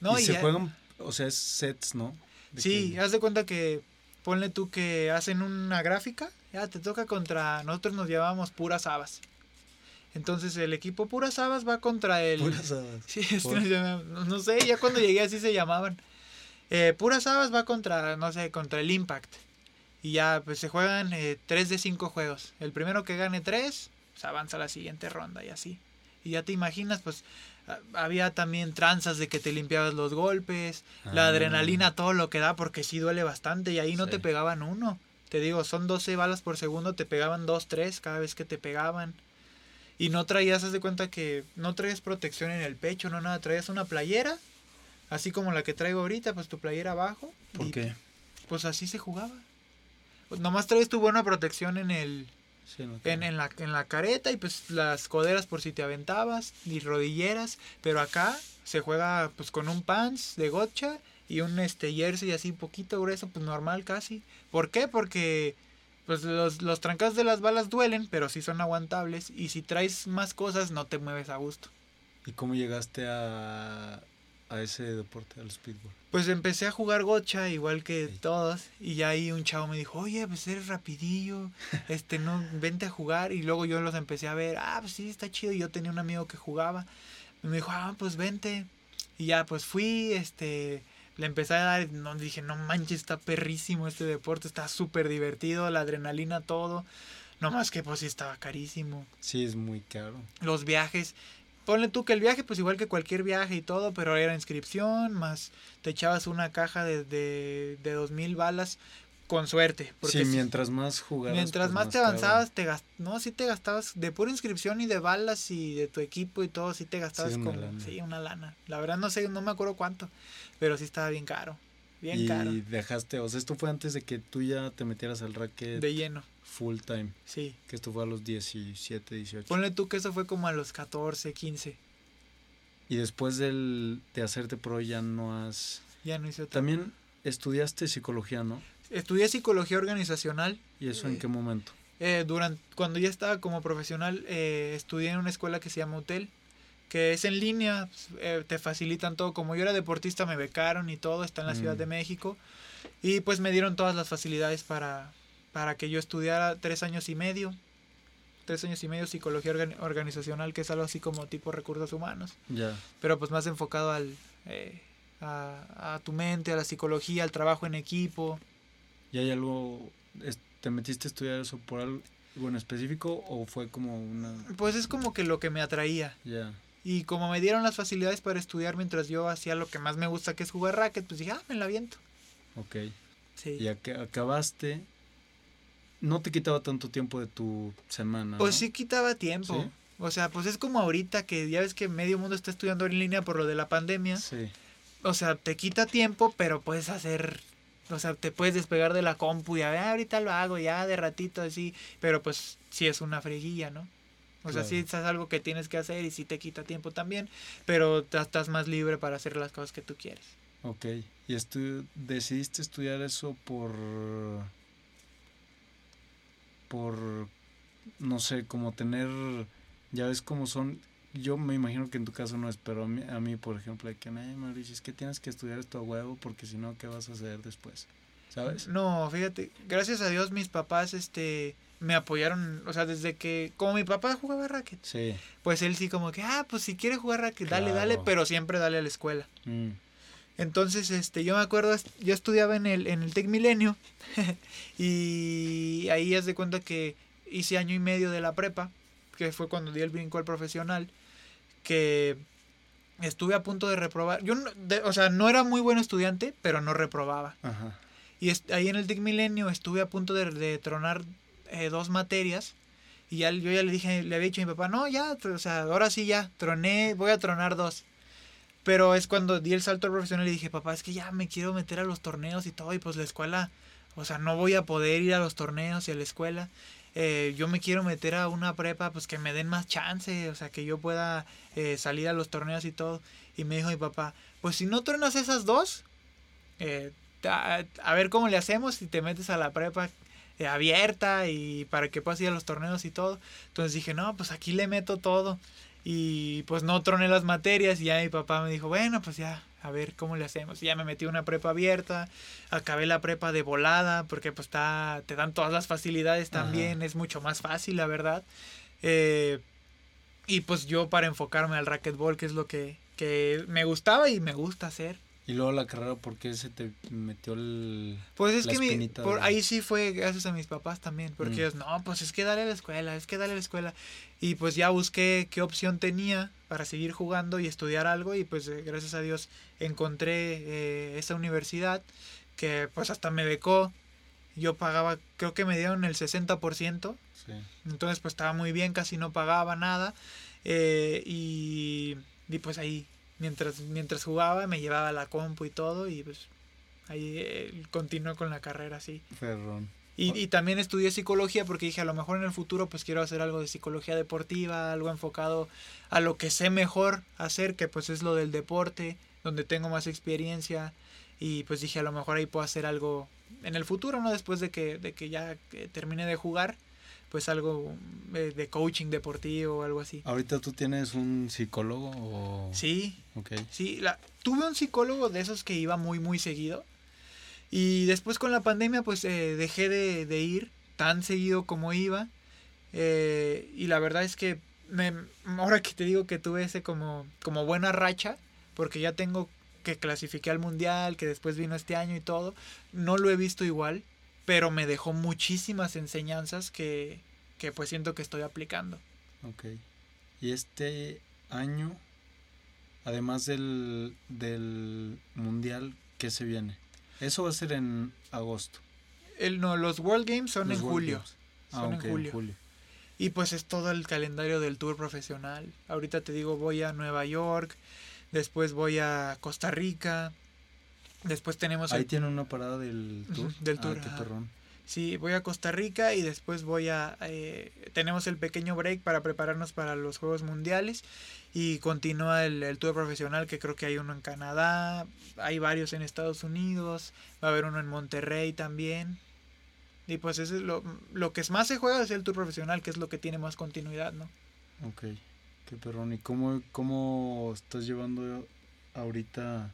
No, y, se juegan, o sea, es sets, ¿no? sí, haz de cuenta que ponle tú que hacen una gráfica, ya te toca contra, nosotros nos llevábamos puras habas. Entonces el equipo Puras Habas va contra el... Puras Habas. Sí, no, sé, ya cuando llegué así se llamaban. Eh, Puras Habas va contra, no sé, contra el Impact. Y ya, pues se juegan eh, 3 de 5 juegos. El primero que gane 3, pues avanza a la siguiente ronda y así. Y ya te imaginas, pues había también tranzas de que te limpiabas los golpes, la ah. adrenalina, todo lo que da, porque sí duele bastante y ahí no te pegaban uno. Te digo, son 12 balas por segundo, te pegaban 2, 3 cada vez que te pegaban. Y no traías, haz de cuenta que no traías protección en el pecho, no nada, traías una playera, así como la que traigo ahorita, pues tu playera abajo. ¿Por qué? Pues así se jugaba. Pues nomás traes tu buena protección en el... en, la, en la careta y pues las coderas por si te aventabas y rodilleras, pero acá se juega pues con un pants de gotcha y un este jersey así poquito grueso, pues normal casi. ¿Por qué? Porque pues los, los trancas de las balas duelen, pero sí son aguantables. Y si traes más cosas, no te mueves a gusto. ¿Y cómo llegaste a, a ese deporte, al speedball? Pues empecé a jugar gocha, igual que todos. Y ya ahí un chavo me dijo, oye, pues eres rapidillo, este, no, vente a jugar. Y luego yo los empecé a ver, ah, pues sí, está chido. Y yo tenía un amigo que jugaba. Y me dijo, ah, pues vente. Y ya, pues fui, este, le empecé a dar, no, dije, no manches, está perrísimo este deporte, está súper divertido, la adrenalina, todo. No más que pues sí estaba carísimo. Sí, es muy caro. Los viajes, ponle tú que el viaje, pues igual que cualquier viaje y todo, pero era inscripción, más te echabas una caja de, de, de dos mil balas con suerte. Porque sí, mientras más jugabas. Mientras pues, más, te avanzabas, te gast... no, sí te gastabas de pura inscripción y de balas y de tu equipo y todo, sí te gastabas como, sí, una lana. La verdad no sé, no me acuerdo cuánto, pero sí estaba bien caro, bien y caro. Y dejaste, o sea, esto fue antes de que tú ya te metieras al racket. De lleno. Full time. Sí. Que esto fue a los 17, 18. Ponle tú que eso fue como a los 14, 15. Y después del, de hacerte pro ya no has... Ya no hice También estudiaste psicología, ¿no? Estudié psicología organizacional. ¿Y eso en qué momento? Eh, durante, cuando ya estaba como profesional, eh, estudié en una escuela que se llama Hotel, que es en línea, pues, eh, te facilitan todo. Como yo era deportista, me becaron y todo, está en la Ciudad mm. de México. Y pues me dieron todas las facilidades para, para que yo estudiara tres años y medio. Tres años y medio psicología organizacional, que es algo así como tipo recursos humanos. Ya. Pero pues más enfocado al, a, a tu mente, a la psicología, al trabajo en equipo. ¿Y hay algo, te metiste a estudiar eso por algo en específico o fue como una... Pues es como que lo que me atraía. Ya. Y como me dieron las facilidades para estudiar mientras yo hacía lo que más me gusta, que es jugar racket, pues dije, ah, me la viento. Ok. Sí. Y acabaste, no te quitaba tanto tiempo de tu semana. Pues sí quitaba tiempo. O sea, pues es como ahorita que ya ves que medio mundo está estudiando en línea por lo de la pandemia. Sí. O sea, te quita tiempo, pero puedes hacer o sea, te puedes despegar de la compu y a ver, ah, ahorita lo hago ya de ratito así, pero pues sí es una freguilla, ¿no? O sea, sí es algo que tienes que hacer y sí te quita tiempo también, pero estás más libre para hacer las cosas que tú quieres. Ok, y estu decidiste estudiar eso por... por, no sé, como tener, ya ves cómo son, yo me imagino que en tu caso no es, pero a mí, a mí por ejemplo, hay que, ay, Mauricio, es que tienes que estudiar esto a huevo porque si no, ¿qué vas a hacer después? ¿Sabes? No, fíjate, gracias a Dios mis papás, este, me apoyaron, o sea, desde que, como mi papá jugaba racket, sí. pues él sí como que, ah, pues si quiere jugar racket, dale, dale, pero siempre dale a la escuela. Mm. Entonces, este, yo me acuerdo, yo estudiaba en el, en el Tec Milenio y ahí haz de cuenta que hice año y medio de la prepa, que fue cuando di el brinco al profesional que estuve a punto de reprobar. Yo, o sea, no era muy buen estudiante, pero no reprobaba. Y ahí en el TIC Milenio estuve a punto de, tronar eh, dos materias. Y ya, yo ya le dije, le había dicho a mi papá, no, ya, o sea, ahora sí ya, troné, voy a tronar dos. Pero es cuando di el salto al profesional y dije, papá, es que ya me quiero meter a los torneos y todo, y pues la escuela, o sea, no voy a poder ir a los torneos y a la escuela. Eh, yo me quiero meter a una prepa, pues que me den más chance, o sea, que yo pueda eh, salir a los torneos y todo. Y me dijo mi papá, pues si no truenas esas dos, eh, a, ver cómo le hacemos si te metes a la prepa abierta y para que puedas ir a los torneos y todo. Entonces dije, no, pues aquí le meto todo. Y pues no troné las materias y ya mi papá me dijo, bueno, pues ya, a ver cómo le hacemos. ya me metí una prepa abierta, acabé la prepa de volada, porque pues está, te dan todas las facilidades también, es mucho más fácil, la verdad. Eh, y pues yo para enfocarme al racquetball, que es lo que, que me gustaba y me gusta hacer. Y luego la carrera, ¿por qué se te metió el... Pues es que mi, por, ahí sí fue gracias a mis papás también, porque mm. ellos, no, pues es que dale a la escuela, es que dale a la escuela. Y pues ya busqué qué opción tenía para seguir jugando y estudiar algo y pues eh, gracias a Dios encontré eh, esa universidad que pues hasta me becó. Yo pagaba, creo que me dieron el 60%. Sí. Entonces pues estaba muy bien, casi no pagaba nada. Eh, y, y pues ahí mientras, mientras jugaba me llevaba la compu y todo y pues ahí eh, continué con la carrera así. Y, y, también estudié psicología porque dije a lo mejor en el futuro pues quiero hacer algo de psicología deportiva, algo enfocado a lo que sé mejor hacer, que pues es lo del deporte, donde tengo más experiencia y pues dije a lo mejor ahí puedo hacer algo en el futuro, ¿no? Después de que, de que ya eh, termine de jugar pues algo eh, de coaching deportivo o algo así. ¿Ahorita tú tienes un psicólogo o...? Sí. Sí, la, tuve un psicólogo de esos que iba muy, muy seguido. Y después con la pandemia pues eh, dejé de, ir tan seguido como iba. Eh, y la verdad es que me, ahora que te digo que tuve ese como, como buena racha, porque ya tengo que clasifiqué al mundial, que después vino este año y todo, no lo he visto igual pero me dejó muchísimas enseñanzas que, que pues siento que estoy aplicando. Ok. Y este año, además del, del mundial, ¿qué se viene? Eso va a ser en agosto. El, no, los World Games son Los en World julio. Games. Ah, Son ok, en julio. Y pues es todo el calendario del tour profesional. Ahorita te digo, voy a Nueva York, después voy a Costa Rica, después tenemos... Ahí el- tiene una parada del tour. del Ah, tour, qué ajá. perrón. Sí, voy a Costa Rica y después voy a... eh, tenemos el pequeño break para prepararnos para los Juegos Mundiales y continúa el, el tour profesional que creo que hay uno en Canadá, hay varios en Estados Unidos, va a haber uno en Monterrey también. Y pues eso es lo, lo que más se juega es el tour profesional, que es lo que tiene más continuidad, ¿no? Ok, qué perrón. ¿Y cómo, cómo estás llevando ahorita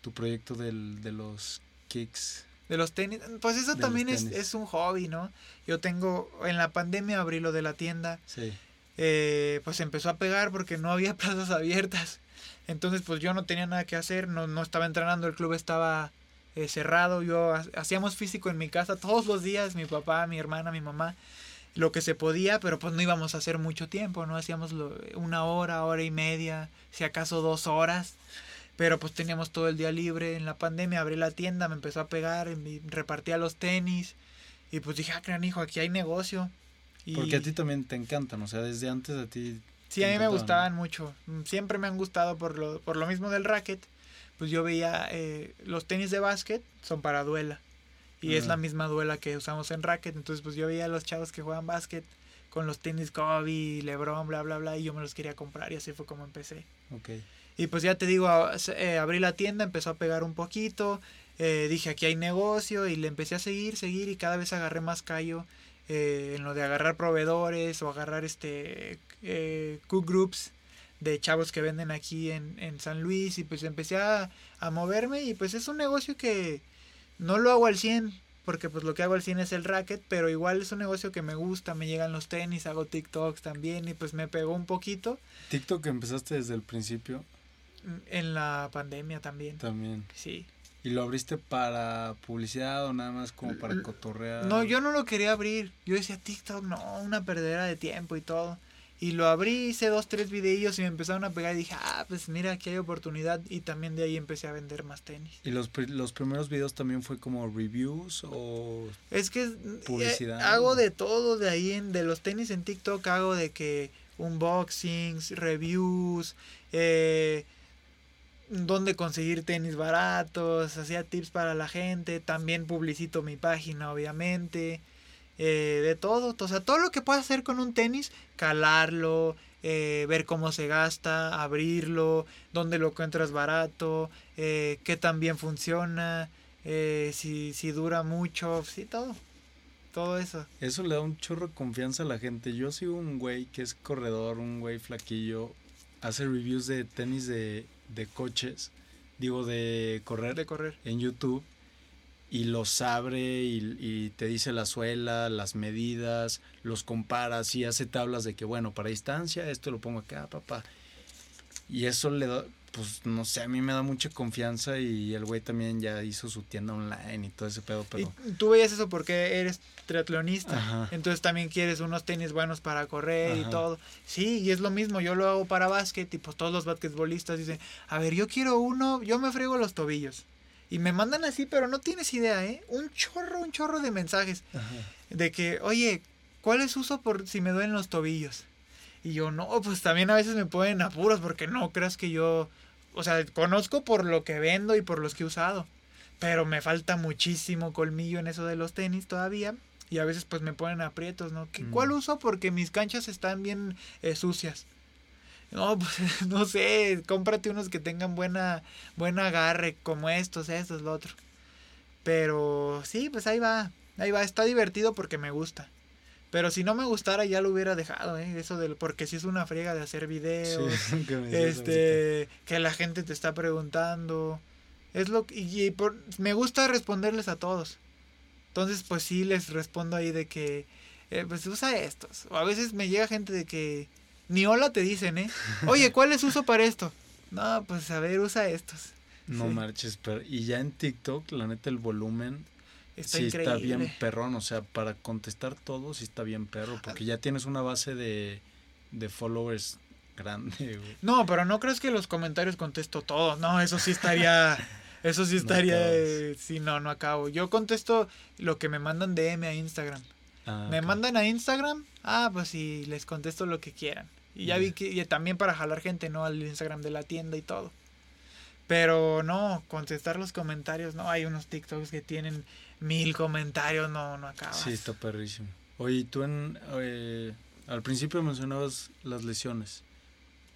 tu proyecto del, de los kicks? De los tenis, pues eso De también es, es un hobby, ¿no? Yo tengo, en la pandemia abrí lo de la tienda, Sí. eh, pues empezó a pegar porque no había plazas abiertas. Entonces, pues yo no tenía nada que hacer, no, no estaba entrenando, el club estaba eh, cerrado, yo ha- hacíamos físico en mi casa todos los días, mi papá, mi hermana, mi mamá, lo que se podía, pero pues no íbamos a hacer mucho tiempo, ¿no? Hacíamos lo- una hora, hora y media, si acaso dos horas, pero pues teníamos todo el día libre. En la pandemia abrí la tienda, me empezó a pegar, repartía los tenis, y pues dije, ah, crean hijo, aquí hay negocio. Y... Porque a ti también te encantan, o sea, desde antes a ti... Sí, a mí me gustaban mucho. Mm, Siempre me han gustado por lo, por lo mismo del racket. Pues yo veía eh, los tenis de básquet son para duela. Y es Ah. la misma duela que usamos en racket. Entonces pues yo veía a los chavos que juegan básquet con los tenis Kobe, Lebron, bla, bla, bla. Y yo me los quería comprar y así fue como empecé. Ok. Y pues ya te digo, eh, abrí la tienda, empezó a pegar un poquito. eh, dije, aquí hay negocio y le empecé a seguir, seguir y cada vez agarré más callo eh, en lo de agarrar proveedores o agarrar este cook groups de chavos que venden aquí en, en San Luis y pues empecé a, a moverme y pues es un negocio que no lo hago al 100 porque pues lo que hago al 100 es el racket, pero igual es un negocio que me gusta, me llegan los tenis, hago TikToks también y pues me pegó un poquito TikTok empezaste desde el principio en la pandemia también. también. Sí. ¿Y lo abriste para publicidad o nada más como para cotorrear? No, yo no lo quería abrir. Yo decía TikTok, no, una perdera de tiempo y todo. Y lo abrí, hice dos, tres videillos y me empezaron a pegar y dije, ah, pues mira, aquí hay oportunidad. Y también de ahí empecé a vender más tenis. ¿Y los, los primeros videos también fue como reviews o...? Es que eh, Publicidad. hago de todo de ahí, en, de los tenis en TikTok, hago de que unboxings, reviews, eh, dónde conseguir tenis baratos, hacía tips para la gente, también publicito mi página, obviamente, eh, de todo, o sea, todo lo que puedas hacer con un tenis, calarlo, eh, ver cómo se gasta, abrirlo, dónde lo encuentras barato, eh, qué tan bien funciona, eh, si, si dura mucho, sí, todo, todo eso. Eso le da un chorro de confianza a la gente. Yo sigo un güey que es corredor, un güey flaquillo, hace reviews de tenis de, de coches, digo de correr de correr. en YouTube y los abre y, y te dice la suela, las medidas, los comparas y hace tablas de que bueno, para distancia esto lo pongo acá, papá. Y eso le da, pues no sé, a mí me da mucha confianza y el güey también ya hizo su tienda online y todo ese pedo, pero... Y tú veías eso porque eres triatlonista. Ajá. Entonces también quieres unos tenis buenos para correr y todo. Sí, y es lo mismo. Yo lo hago para básquet y pues todos los basquetbolistas dicen, a ver, yo quiero uno, yo me friego los tobillos. Y me mandan así, pero no tienes idea, ¿eh? Un chorro, un chorro de mensajes. Ajá. De que, oye, ¿cuál es uso por si me duelen los tobillos? Y yo, no, pues también a veces me ponen apuros porque no creas que yo, o sea, conozco por lo que vendo y por los que he usado. Pero me falta muchísimo colmillo en eso de los tenis todavía. Y a veces pues me ponen aprietos, ¿no? ¿Qué- Mm. ¿Cuál uso? Porque mis canchas están bien eh, sucias. No, pues no sé, cómprate unos que tengan buena, buen agarre, como estos, estos, lo otro. Pero sí, pues ahí va, ahí va, está divertido porque me gusta. Pero si no me gustara ya lo hubiera dejado, ¿eh? Eso del, porque si es una friega de hacer videos, Sí, que este, que la gente te está preguntando. Es lo que- y, y por- me gusta responderles a todos. Entonces, pues sí les respondo ahí de que, eh, pues usa estos. O a veces me llega gente de que ni hola te dicen, ¿eh? Oye, ¿cuál es uso para esto? No, pues a ver, usa estos. No Sí. marches, pero y ya en TikTok, la neta, el volumen Está sí increíble. está bien perrón, o sea, para contestar todo sí está bien perro, porque ya tienes una base de, de followers grande, güey. No, pero no crees que los comentarios contesto todo. No, eso sí estaría. Eso sí estaría, eh, sí, no, no acabo. Yo contesto lo que me mandan DM a Instagram. Ah, me mandan a Instagram, ah, pues sí, les contesto lo que quieran. Y ya Ya. vi que y también para jalar gente, ¿no? Al Instagram de la tienda y todo. Pero no, contestar los comentarios, no, hay unos TikToks que tienen mil comentarios, no, no acabas. Sí, está perrísimo. Oye, tú en, eh, al principio mencionabas las lesiones.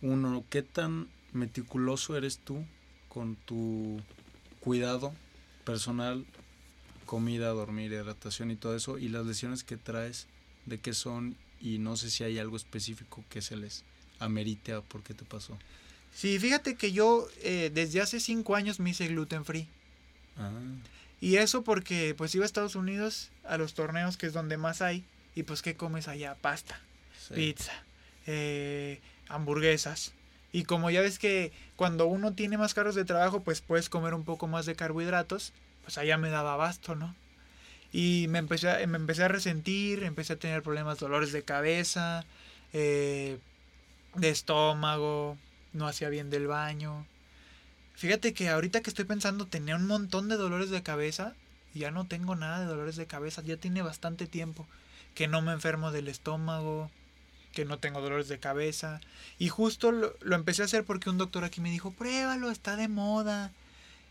Uno, ¿qué tan meticuloso eres tú con tu cuidado personal, comida, dormir, hidratación y todo eso? Y las lesiones que traes, ¿de qué son? Y no sé si hay algo específico que se les amerite a por qué te pasó. Sí, fíjate que yo eh, desde hace cinco años me hice gluten free. Ah, Y eso porque pues iba a Estados Unidos a los torneos que es donde más hay. Y pues ¿qué comes allá? Pasta, sí. pizza, eh, hamburguesas. Y como ya ves que cuando uno tiene más carros de trabajo pues puedes comer un poco más de carbohidratos. Pues allá me daba abasto, ¿no? Y me empecé, a, me empecé a resentir, empecé a tener problemas, dolores de cabeza, eh, de estómago, no hacía bien del baño. Fíjate que ahorita que estoy pensando tenía un montón de dolores de cabeza y ya no tengo nada de dolores de cabeza. Ya tiene bastante tiempo que no me enfermo del estómago, que no tengo dolores de cabeza. Y justo lo, lo empecé a hacer porque un doctor aquí me dijo, pruébalo, está de moda.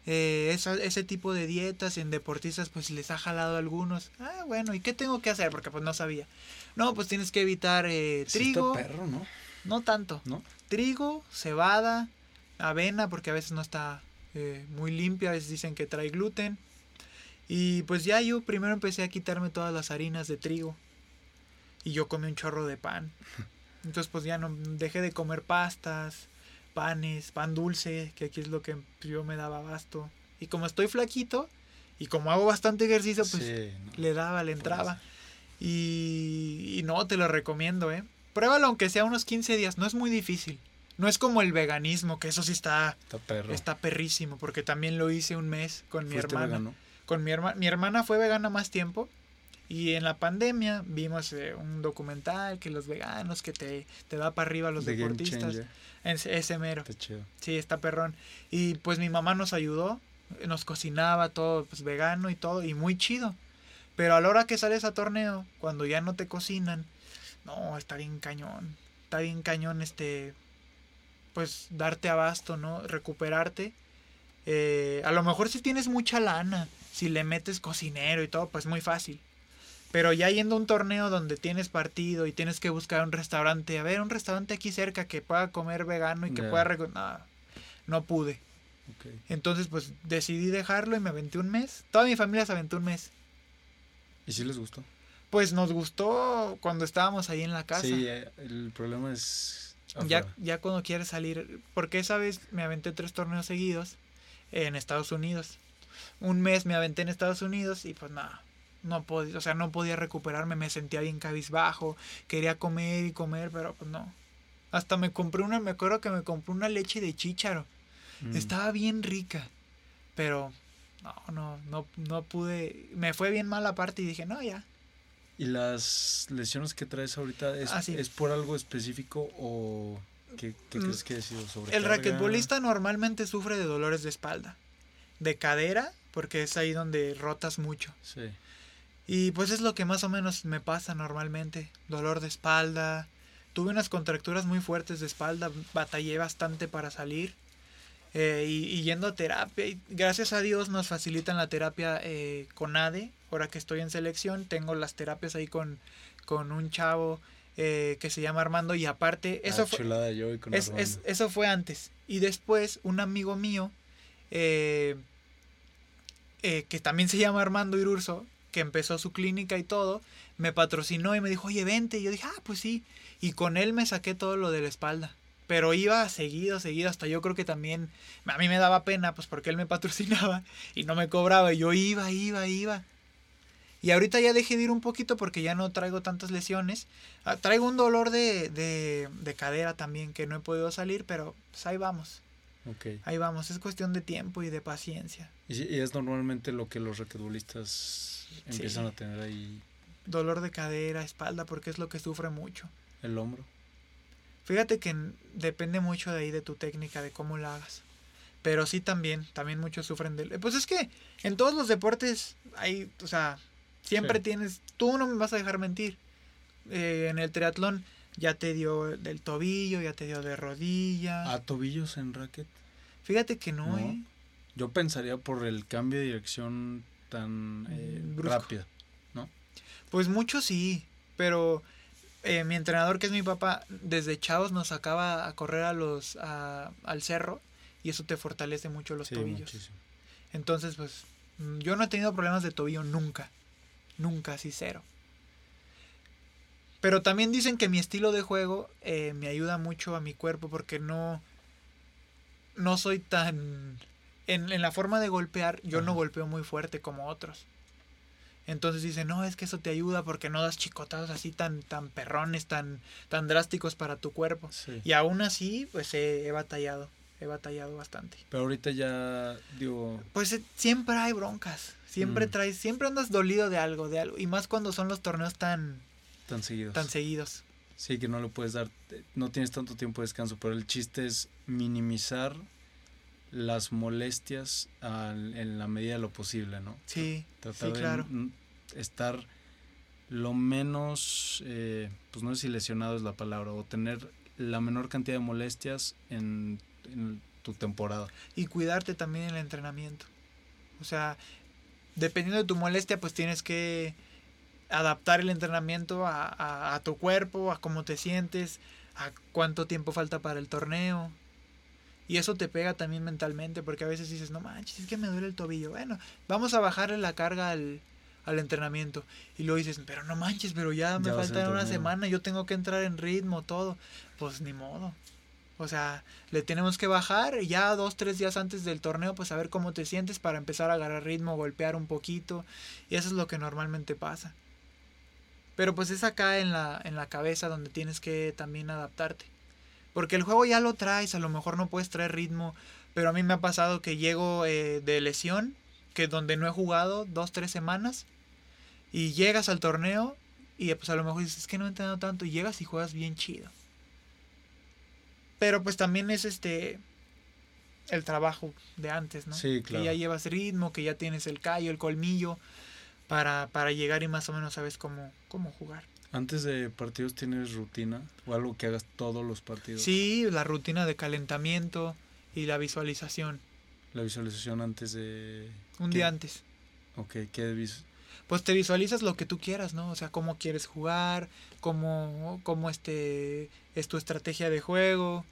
Eh, esa- ese tipo de dietas en deportistas pues les ha jalado a algunos. Ah, bueno, ¿y qué tengo que hacer? Porque pues no sabía. No, pues tienes que evitar eh, trigo. perro, ¿no? No tanto. ¿No? Trigo, cebada, avena, porque a veces no está eh, muy limpia, a veces dicen que trae gluten. Y pues ya yo primero empecé a quitarme todas las harinas de trigo. Y yo comí un chorro de pan. Entonces pues ya no dejé de comer pastas, panes, pan dulce, que aquí es lo que yo me daba abasto. Y como estoy flaquito y como hago bastante ejercicio, pues sí, no. le daba, le entraba. Y, y no, te lo recomiendo, ¿eh? Pruébalo aunque sea unos 15 días, no es muy difícil. No es como el veganismo, que eso sí está, Está perro. está perrísimo, porque también lo hice un mes con mi ¿Fuiste hermana. vegano? Con mi hermana, mi hermana fue vegana más tiempo y en la pandemia vimos eh, un documental que los veganos que te, te da para arriba a los The deportistas. Ese mero. Está chido. Sí, está perrón. Y pues mi mamá nos ayudó, nos cocinaba todo pues vegano y todo, y muy chido. Pero a la hora que sales a torneo, cuando ya no te cocinan, no, está bien cañón. Está bien cañón este, pues darte abasto, ¿no? Recuperarte. Eh, a lo mejor si tienes mucha lana, si le metes cocinero y todo, pues muy fácil. Pero ya yendo a un torneo donde tienes partido y tienes que buscar un restaurante, a ver, un restaurante aquí cerca que pueda comer vegano y que Ya. pueda... No, no pude. Entonces, pues decidí dejarlo y me aventé un mes. Toda mi familia se aventó un mes. ¿Y si les gustó? Pues nos gustó cuando estábamos ahí en la casa. Sí, eh, el problema es. Ya, ya cuando quieres salir, porque esa vez me aventé tres torneos seguidos en Estados Unidos. Un mes me aventé en Estados Unidos y pues nada, no podía, o sea, no podía recuperarme, me sentía bien cabizbajo, quería comer y comer, pero pues no. Hasta me compré una, me acuerdo que me compré una leche de chícharo. Mm. Estaba bien rica, pero no, no, no, no pude, me fue bien mal aparte y dije, no, ya. ¿Y las lesiones que traes ahorita es, Ah, sí. es por algo específico o qué, qué Mm, crees que ha sido sobre El raquetbolista normalmente sufre de dolores de espalda, de cadera, porque es ahí donde rotas mucho. Sí. Y pues es lo que más o menos me pasa normalmente. Dolor de espalda. Tuve unas contracturas muy fuertes de espalda. Batallé bastante para salir. Eh, y, y yendo a terapia. Y gracias a Dios nos facilitan la terapia eh, con ADE. Ahora que estoy en selección, tengo las terapias ahí con, con un chavo eh, que se llama Armando. Y aparte, eso Ah, fue, chulada yo y con es- Armando. es- eso fue antes. Y después, un amigo mío, eh, eh, que también se llama Armando Irurso, que empezó su clínica y todo, me patrocinó y me dijo, oye, vente. Y yo dije, ah, pues sí. Y con él me saqué todo lo de la espalda. Pero iba seguido, seguido, hasta yo creo que también a mí me daba pena, pues porque él me patrocinaba y no me cobraba. Y yo iba, iba, iba. Y ahorita ya dejé de ir un poquito porque ya no traigo tantas lesiones. Ah, traigo un dolor de, de, de cadera también que no he podido salir, pero pues ahí vamos. Ahí vamos. Es cuestión de tiempo y de paciencia. Y es normalmente lo que los raquetbolistas empiezan a tener ahí Dolor de cadera, espalda, porque es lo que sufre mucho. el hombro. Fíjate que depende mucho de ahí de tu técnica, de cómo la hagas. Pero sí también, también muchos sufren del... Pues es que en todos los deportes hay, o sea, siempre Sí. tienes... Tú no me vas a dejar mentir. Eh, en el triatlón ya te dio del tobillo, ya te dio de rodilla. ¿A tobillos en racket? Fíjate que no, No. ¿eh? Yo pensaría por el cambio de dirección tan eh, Mm, brusco. rápido. Pues mucho sí, pero eh, mi entrenador, que es mi papá, desde chavos nos sacaba a correr a los, a- al cerro y eso te fortalece mucho los Sí, tobillos. muchísimo. Entonces, pues mm, yo no he tenido problemas de tobillo nunca. Nunca, así cero. Pero también dicen que mi estilo de juego eh, me ayuda mucho a mi cuerpo porque no, no soy tan... En, en la forma de golpear, yo no golpeo muy fuerte como otros. Entonces dicen, no, es que eso te ayuda porque no das chicotados así tan, tan perrones, tan, tan drásticos para tu cuerpo. Sí. Y aún así, pues he, he batallado, he batallado bastante. Pero ahorita ya, digo, Pues eh, siempre hay broncas. Siempre Mm. traes, siempre andas dolido de algo, de algo. Y más cuando son los torneos tan, tan seguidos. tan seguidos. Sí, que no le puedes dar, no tienes tanto tiempo de descanso, pero el chiste es minimizar las molestias al- en la medida de lo posible, ¿no? Sí, Tratar sí, de claro. estar lo menos, eh, pues no sé si lesionado es la palabra, o tener la menor cantidad de molestias en, en tu temporada. Y cuidarte también en el entrenamiento. O sea, dependiendo de tu molestia, pues tienes que adaptar el entrenamiento a, a- a tu cuerpo, a cómo te sientes, a cuánto tiempo falta para el torneo. Y eso te pega también mentalmente, porque a veces dices, no manches, es que me duele el tobillo. Bueno, vamos a bajarle la carga al, al entrenamiento. Y luego dices, pero no manches, pero ya me Ya falta al una semana, yo tengo que entrar en ritmo, todo. Pues ni modo. O sea, le tenemos que bajar y ya dos, tres días antes del torneo, pues a ver cómo te sientes para empezar a agarrar ritmo, golpear un poquito. Y eso es lo que normalmente pasa. Pero pues es acá en la, en la cabeza donde tienes que también adaptarte. Porque el juego ya lo traes, a lo mejor no puedes traer ritmo. Pero a mí me ha pasado que llego eh, de lesión, que donde no he jugado dos, tres semanas. Y llegas al torneo y pues a lo mejor dices, es que no he entrenado tanto. Y llegas y juegas bien chido. Pero pues también es este el trabajo de antes, ¿no? Sí, claro. Que ya llevas ritmo, que ya tienes el callo, el colmillo, para, para llegar y más o menos sabes cómo, cómo jugar. Antes de partidos tienes rutina o algo que hagas todos los partidos. Sí, la rutina de calentamiento y la visualización. La visualización antes de... Un ¿Qué? día antes. Ok, ¿qué vis- Pues te visualizas lo que tú quieras, ¿no? O sea, cómo quieres jugar, cómo, cómo este es tu estrategia de juego.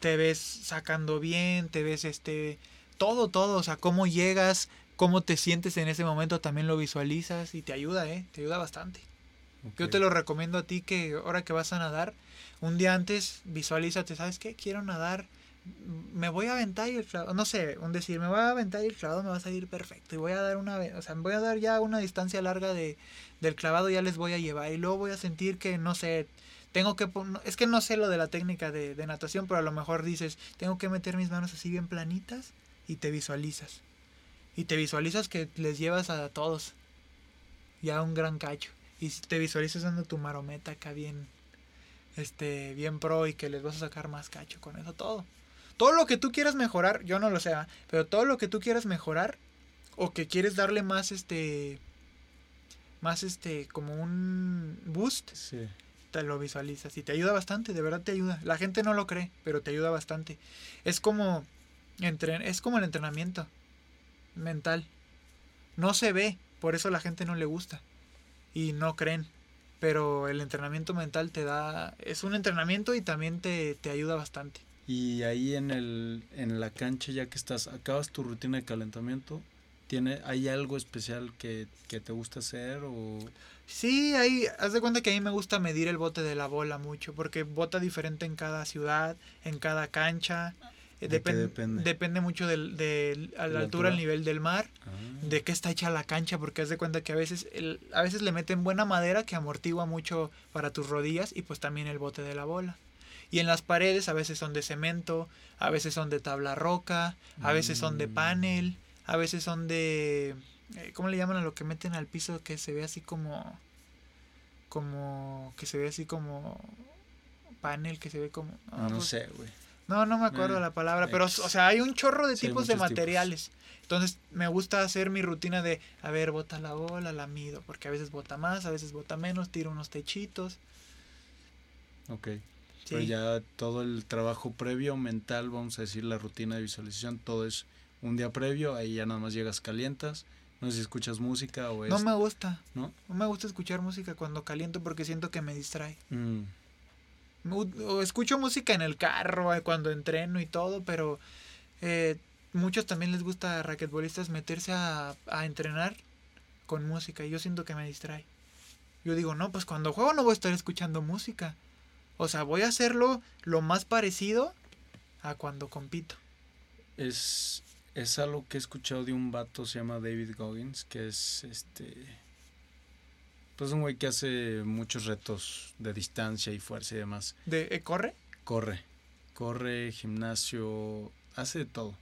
Te ves sacando bien, te ves este todo todo, o sea, cómo llegas, cómo te sientes en ese momento también lo visualizas y te ayuda, ¿eh? Te ayuda bastante. Yo te lo recomiendo a ti que ahora que vas a nadar, un día antes visualízate, ¿sabes qué? Quiero nadar, me voy a aventar y el clavado, no sé, un decir, me voy a aventar y el clavado me va a salir perfecto y voy a dar una, o sea, voy a dar ya una distancia larga de, del clavado, ya les voy a llevar y luego voy a sentir que, no sé, tengo que, es que no sé lo de la técnica de, de natación, pero a lo mejor dices, tengo que meter mis manos así bien planitas y te visualizas. Y te visualizas que les llevas a todos ya un gran cacho. Y si te visualizas dando tu marometa acá bien, este, bien pro y que les vas a sacar más cacho con eso todo. Todo lo que tú quieras mejorar, yo no lo sé, pero todo lo que tú quieras mejorar o que quieres darle más este, más este, como un boost, Sí. te lo visualizas y te ayuda bastante, de verdad te ayuda. La gente no lo cree, pero te ayuda bastante. Es como entren es como el entrenamiento mental. No se ve, por eso la gente no le gusta y no creen. Pero el entrenamiento mental te da es un entrenamiento y también te, te ayuda bastante. Y ahí en el en la cancha ya que estás, acabas tu rutina de calentamiento, tiene hay algo especial que, que te gusta hacer o Sí, ahí, haz de cuenta que a mí me gusta medir el bote de la bola mucho, porque bota diferente en cada ciudad, en cada cancha. Eh, ¿De depende? depende mucho del, del- a la, la altura, al nivel del mar, Ah, de qué está hecha la cancha, porque haz de cuenta que a veces, el- a veces le meten buena madera que amortigua mucho para tus rodillas y pues también el bote de la bola. Y en las paredes a veces son de cemento, a veces son de tabla roca, a veces son de Mm. panel, a veces son de... eh, ¿Cómo le llaman a lo que meten al piso que se ve así como... Como... Que se ve así como... Panel, que se ve como... no sé, güey. No, no me acuerdo Eh, la palabra, pero, o sea, hay un chorro de Sí, tipos de tipos. materiales. Entonces, me gusta hacer mi rutina de, a ver, bota la bola, la mido, porque a veces bota más, a veces bota menos, tiro unos techitos. Ok. Sí. Pero ya todo el trabajo previo, mental, vamos a decir, la rutina de visualización, todo es un día previo, ahí ya nada más llegas, calientas. No sé si escuchas música o es... No me gusta. ¿No? No me gusta escuchar música cuando caliento porque siento que me distrae. Mm, escucho música en el carro, eh, cuando entreno y todo, pero eh, muchos también les gusta a raquetbolistas meterse a, a entrenar con música y yo siento que me distrae. Yo digo, no, pues cuando juego no voy a estar escuchando música. O sea, voy a hacerlo lo más parecido a cuando compito. es, es algo que he escuchado de un vato, se llama David Goggins, que es este... Pues un güey que hace muchos retos de distancia y fuerza y demás. De, eh, ¿Corre? Corre, corre, gimnasio, hace de todo.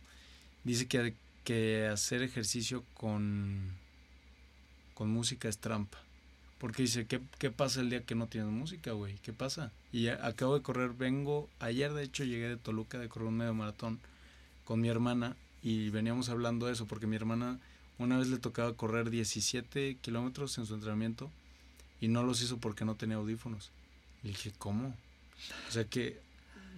Dice que, que hacer ejercicio con, con música es trampa. Porque dice, ¿qué, ¿qué pasa el día que no tienes música, güey? ¿Qué pasa? Y acabo de correr, vengo, ayer de hecho llegué de Toluca de correr un medio maratón con mi hermana y veníamos hablando de eso porque mi hermana una vez le tocaba correr 17 kilómetros en su entrenamiento y no los hizo porque no tenía audífonos. Le dije, ¿cómo? O sea que,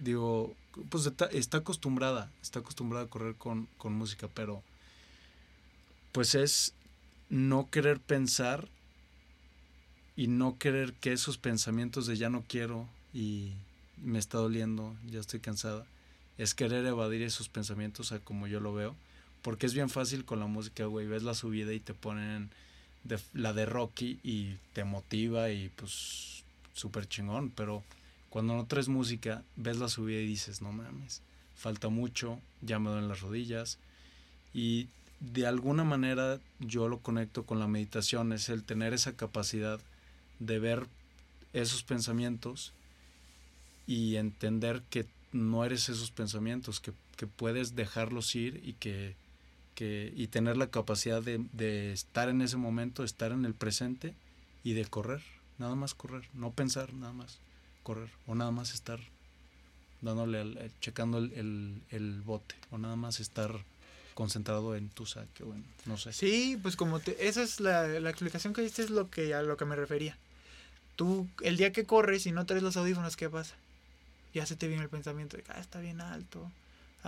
digo, pues está, está acostumbrada, está acostumbrada a correr con, con música, pero pues es no querer pensar y no querer que esos pensamientos de ya no quiero y me está doliendo, ya estoy cansada, es querer evadir esos pensamientos a como yo lo veo, porque es bien fácil con la música, güey, ves la subida y te ponen de, la de Rocky y te motiva y pues súper chingón, pero cuando no traes música, ves la subida y dices, no mames, falta mucho, ya me duelen las rodillas y de alguna manera yo lo conecto con la meditación, es el tener esa capacidad de ver esos pensamientos y entender que no eres esos pensamientos, que, que puedes dejarlos ir y que, que y tener la capacidad de, de estar en ese momento, estar en el presente y de correr, nada más correr, no pensar, nada más correr, o nada más estar dándole, al- eh, checando el, el, bote, o nada más estar concentrado en tu saque, bueno, no sé. Sí, pues como te, esa es la, la explicación que diste es lo que a lo que me refería. Tú el día que corres y no traes los audífonos, ¿qué pasa? Ya se te viene el pensamiento de, ah, está bien alto.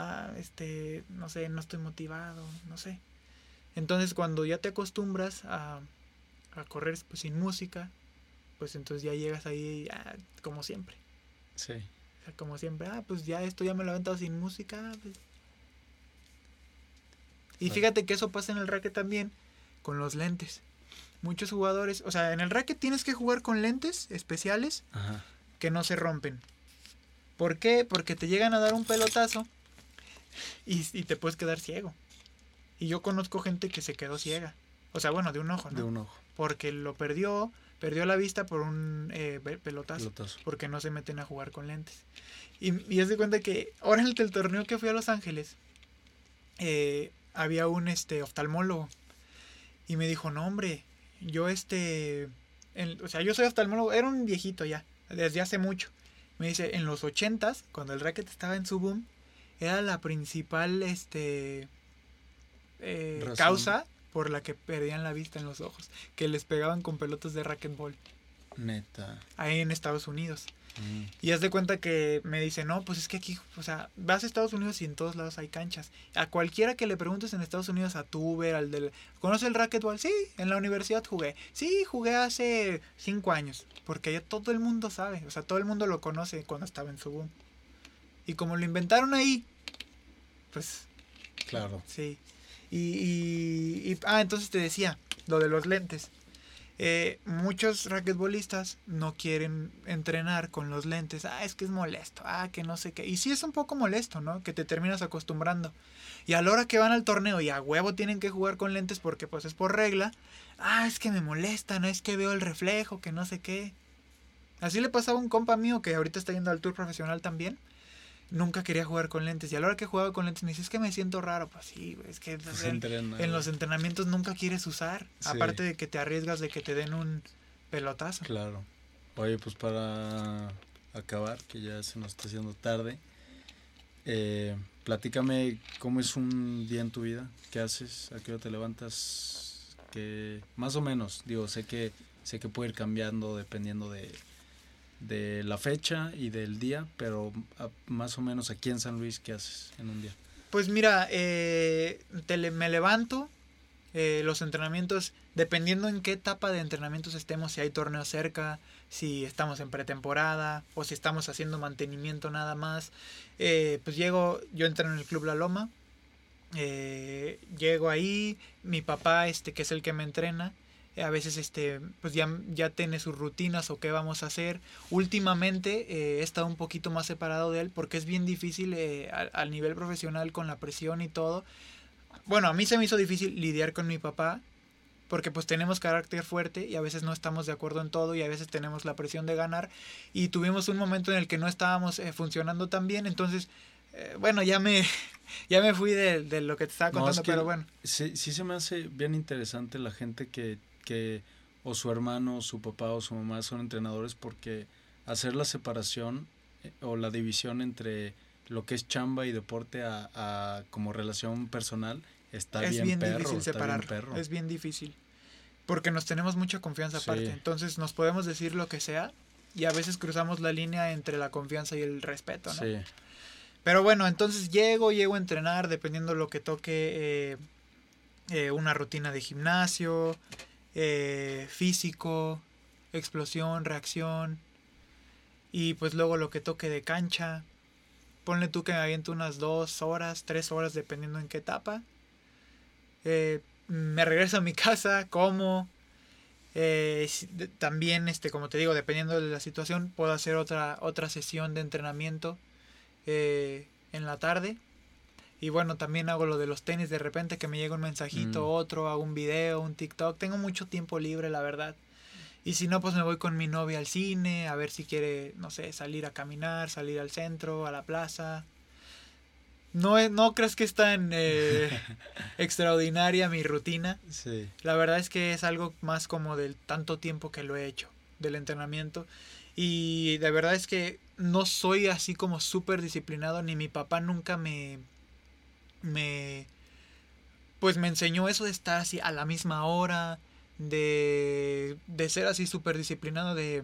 Ah, este, no sé, no estoy motivado, no sé. Entonces, cuando ya te acostumbras a, a correr pues, sin música, pues entonces ya llegas ahí ah, como siempre. Sí. O sea, como siempre, ah, pues ya esto ya me lo he aventado sin música. pues. Y Vale. fíjate que eso pasa en el racket también con los lentes. Muchos jugadores, o sea, en el racket tienes que jugar con lentes especiales Ajá. que no se rompen. ¿Por qué? Porque te llegan a dar un pelotazo y, y te puedes quedar ciego. Y yo conozco gente que se quedó ciega. O sea, bueno, de un ojo, ¿no? De un ojo, Porque lo perdió, perdió la vista por un eh, pe- pelotazo pelotazo. porque no se meten a jugar con lentes. Y, y haz de cuenta que ahora en el, el torneo que fui a Los Ángeles, eh, había un este oftalmólogo. Y me dijo, no hombre, yo este... en- o sea, yo soy oftalmólogo, era un viejito ya, desde hace mucho. Me dice, en los ochentas, cuando el racket estaba en su boom, era la principal este eh, causa por la que perdían la vista en los ojos, que les pegaban con pelotas de racquetball Neta. ahí en Estados Unidos. Mm. Y haz de cuenta que me dice, no, pues es que aquí, o sea, vas a Estados Unidos y en todos lados hay canchas. A cualquiera que le preguntes en Estados Unidos, a Tuber, al del... ¿Conoce el racquetball? Sí, en la universidad jugué. Sí, jugué hace cinco años. Porque ya todo el mundo sabe, o sea, todo el mundo lo conoce cuando estaba en su boom. Y como lo inventaron ahí, pues Claro. Sí. Y, y- y- ah, entonces te decía, lo de los lentes. Eh, muchos raquetbolistas no quieren entrenar con los lentes. Ah, es que es molesto. Ah, que no sé qué. Y sí es un poco molesto, ¿no? Que te terminas acostumbrando. Y a la hora que van al torneo y a huevo tienen que jugar con lentes porque pues es por regla. Ah, es que me molestan, es que veo el reflejo, que no sé qué. Así le pasaba a un compa mío que ahorita está yendo al tour profesional también nunca quería jugar con lentes. Y a la hora que jugaba con lentes me dice, es que me siento raro. Pues sí, es que Pues en, los entrenamientos nunca quieres usar. Sí. Aparte de que te arriesgas de que te den un pelotazo. Claro. Oye, pues para acabar, que ya se nos está haciendo tarde, Eh, platícame cómo es un día en tu vida, qué haces, a qué hora te levantas, que más o menos, digo, sé que sé que puede ir cambiando dependiendo de, de la fecha y del día, pero más o menos aquí en San Luis, ¿qué haces en un día? Pues mira, eh, me levanto, eh, los entrenamientos, dependiendo en qué etapa de entrenamientos estemos, si hay torneo cerca, si estamos en pretemporada o si estamos haciendo mantenimiento nada más, eh, pues llego, yo entreno en el Club La Loma, llego ahí, mi papá, este, que es el que me entrena, a veces este pues ya, ya tiene sus rutinas o qué vamos a hacer. Últimamente eh, he estado un poquito más separado de él porque es bien difícil eh, al, nivel profesional con la presión y todo. Bueno a mí se me hizo difícil lidiar con mi papá porque pues tenemos carácter fuerte y a veces no estamos de acuerdo en todo y a veces tenemos la presión de ganar. Y tuvimos un momento en el que no estábamos eh, funcionando tan bien. Entonces bueno ya me ya me fui de, lo que te estaba contando pero bueno. sí, sí se me hace bien interesante la gente que que o su hermano, su papá o su mamá son entrenadores porque hacer la separación eh, o la división entre lo que es chamba y deporte a, como relación personal está es bien, difícil separar. Es bien difícil. Porque nos tenemos mucha confianza aparte. Entonces nos podemos decir lo que sea y a veces cruzamos la línea entre la confianza y el respeto, ¿no? Sí. Pero bueno, entonces llego, llego a entrenar dependiendo lo que toque eh, eh, una rutina de gimnasio, eh, físico, explosión, reacción. Y pues luego lo que toque de cancha. Ponle tú que me aviento unas dos horas, tres horas, dependiendo en qué etapa. Eh, me regreso a mi casa, como. Eh, también, este, como te digo, dependiendo de la situación, puedo hacer otra, otra sesión de entrenamiento en la tarde. Y bueno, también hago lo de los tenis, de repente que me llega un mensajito, mm. otro, hago un video, un TikTok. Tengo mucho tiempo libre, la verdad. Y si no, pues me voy con mi novia al cine, a ver si quiere, no sé, salir a caminar, salir al centro, a la plaza. No, no crees que es tan eh, extraordinaria mi rutina. Sí. La verdad es que es algo más como del tanto tiempo que lo he hecho, del entrenamiento. Y de verdad es que no soy así como súper disciplinado, ni mi papá nunca me, me pues me enseñó eso de estar así a la misma hora, de, de ser así súper disciplinado, de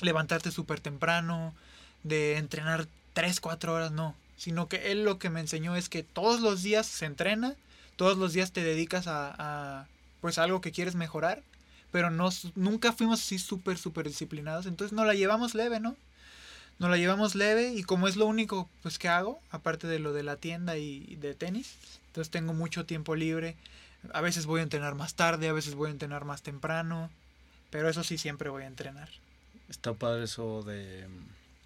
levantarte súper temprano, de entrenar 3, 4 horas, no. Sino que él lo que me enseñó es que todos los días se entrena, todos los días te dedicas a, a pues algo que quieres mejorar, pero no, nunca fuimos así súper, súper disciplinados, entonces no la llevamos leve, ¿no? Nos la llevamos leve y como es lo único pues que hago, aparte de lo de la tienda y de tenis, entonces tengo mucho tiempo libre. A veces voy a entrenar más tarde, a veces voy a entrenar más temprano, pero eso sí siempre voy a entrenar. Está padre eso de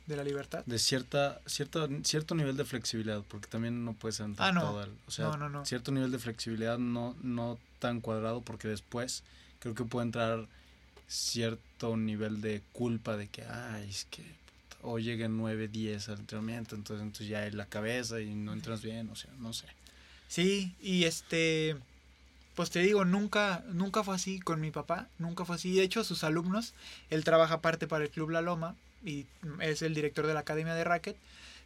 de la libertad. De cierta, cierta, cierto nivel de flexibilidad, porque también no puedes entrar ah, no. todo o sea, no, no, cierto nivel de flexibilidad no, no tan cuadrado, porque después creo que puede entrar cierto nivel de culpa de que, ay, es que o lleguen 9, 10 al entrenamiento, entonces, entonces ya es la cabeza y no entras bien, o sea, no sé. Sí, y este, pues te digo, nunca, nunca fue así con mi papá, nunca fue así. De hecho, sus alumnos, él trabaja aparte para el Club La Loma y es el director de la Academia de Racket.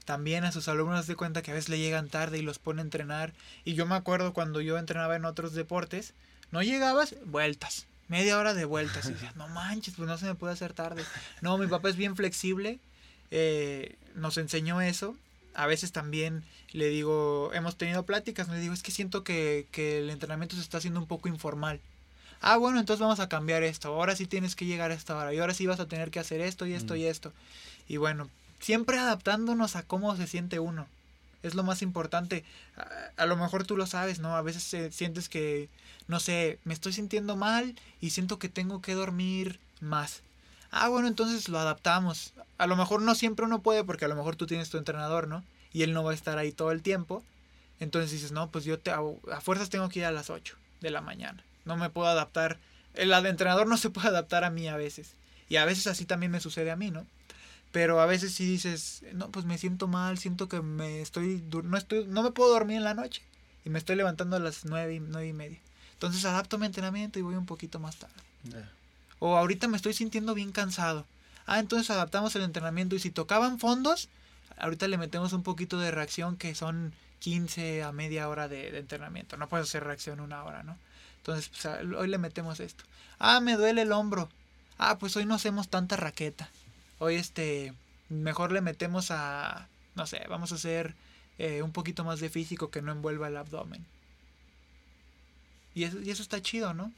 También a sus alumnos de cuenta que a veces le llegan tarde y los pone a entrenar. Y yo me acuerdo cuando yo entrenaba en otros deportes, no llegabas, vueltas, media hora de vueltas. Y decías, no manches, pues no se me puede hacer tarde. No, mi papá es bien flexible eh, nos enseñó eso. A veces también le digo, hemos tenido pláticas, le digo, es que siento que, el entrenamiento se está haciendo un poco informal. Ah, bueno, entonces vamos a cambiar esto. Ahora sí tienes que llegar a esta hora. Y ahora sí vas a tener que hacer esto y esto y mm. esto. Y bueno, siempre adaptándonos a cómo se siente uno. Es lo más importante. A, lo mejor tú lo sabes, ¿no? A veces sientes que, no sé, me estoy sintiendo mal y siento que tengo que dormir más. Ah, bueno, entonces lo adaptamos. A lo mejor no siempre uno puede porque a lo mejor tú tienes tu entrenador, ¿no? Y él no va a estar ahí todo el tiempo. Entonces dices, no, pues yo te, a fuerzas tengo que ir a las 8 de la mañana. No me puedo adaptar. El entrenador no se puede adaptar a mí a veces. Y a veces así también me sucede a mí, ¿no? Pero a veces sí dices, no, pues me siento mal, siento que me estoy, no estoy, no me puedo dormir en la noche. Y me estoy levantando a las nueve, nueve y media. Entonces adapto mi entrenamiento y voy un poquito más tarde. O ahorita me estoy sintiendo bien cansado. Ah, entonces adaptamos el entrenamiento y si tocaban fondos, ahorita le metemos un poquito de reacción que son 15 a media hora de, entrenamiento. No puedes hacer reacción una hora, ¿no? Entonces, pues, hoy le metemos esto. Ah, me duele el hombro. Ah, pues hoy no hacemos tanta raqueta. Hoy, este, mejor le metemos a, no sé, vamos a hacer eh, un poquito más de físico que no envuelva el abdomen. Y eso, y eso está chido, ¿no?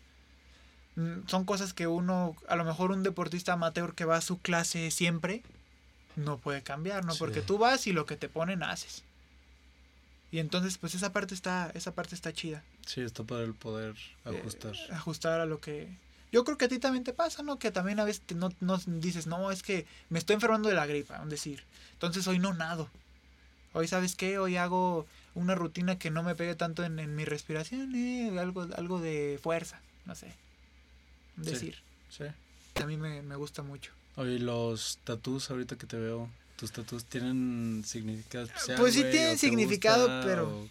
Mm, Son cosas que uno, a lo mejor un deportista amateur que va a su clase siempre, no puede cambiar, ¿no? Porque tú vas y lo que te ponen haces. Y entonces, pues esa parte está, esa parte está chida. Sí, está para el poder Eh, ajustar. ajustar a lo que... Yo creo que a ti también te pasa, ¿no? Que también a veces te- no, no dices, no, es que me estoy enfermando de la gripa, un decir. Entonces hoy no nado. Hoy, ¿sabes qué? Hoy hago una rutina que no me pegue tanto en, en mi respiración, eh, algo, algo de fuerza, no sé. Un Sí. decir. Sí. A mí me, me gusta mucho. Oye, los tatús, ahorita que te veo, ¿tus tatús tienen significado especial? Pues sí tienen significado, gusta, pero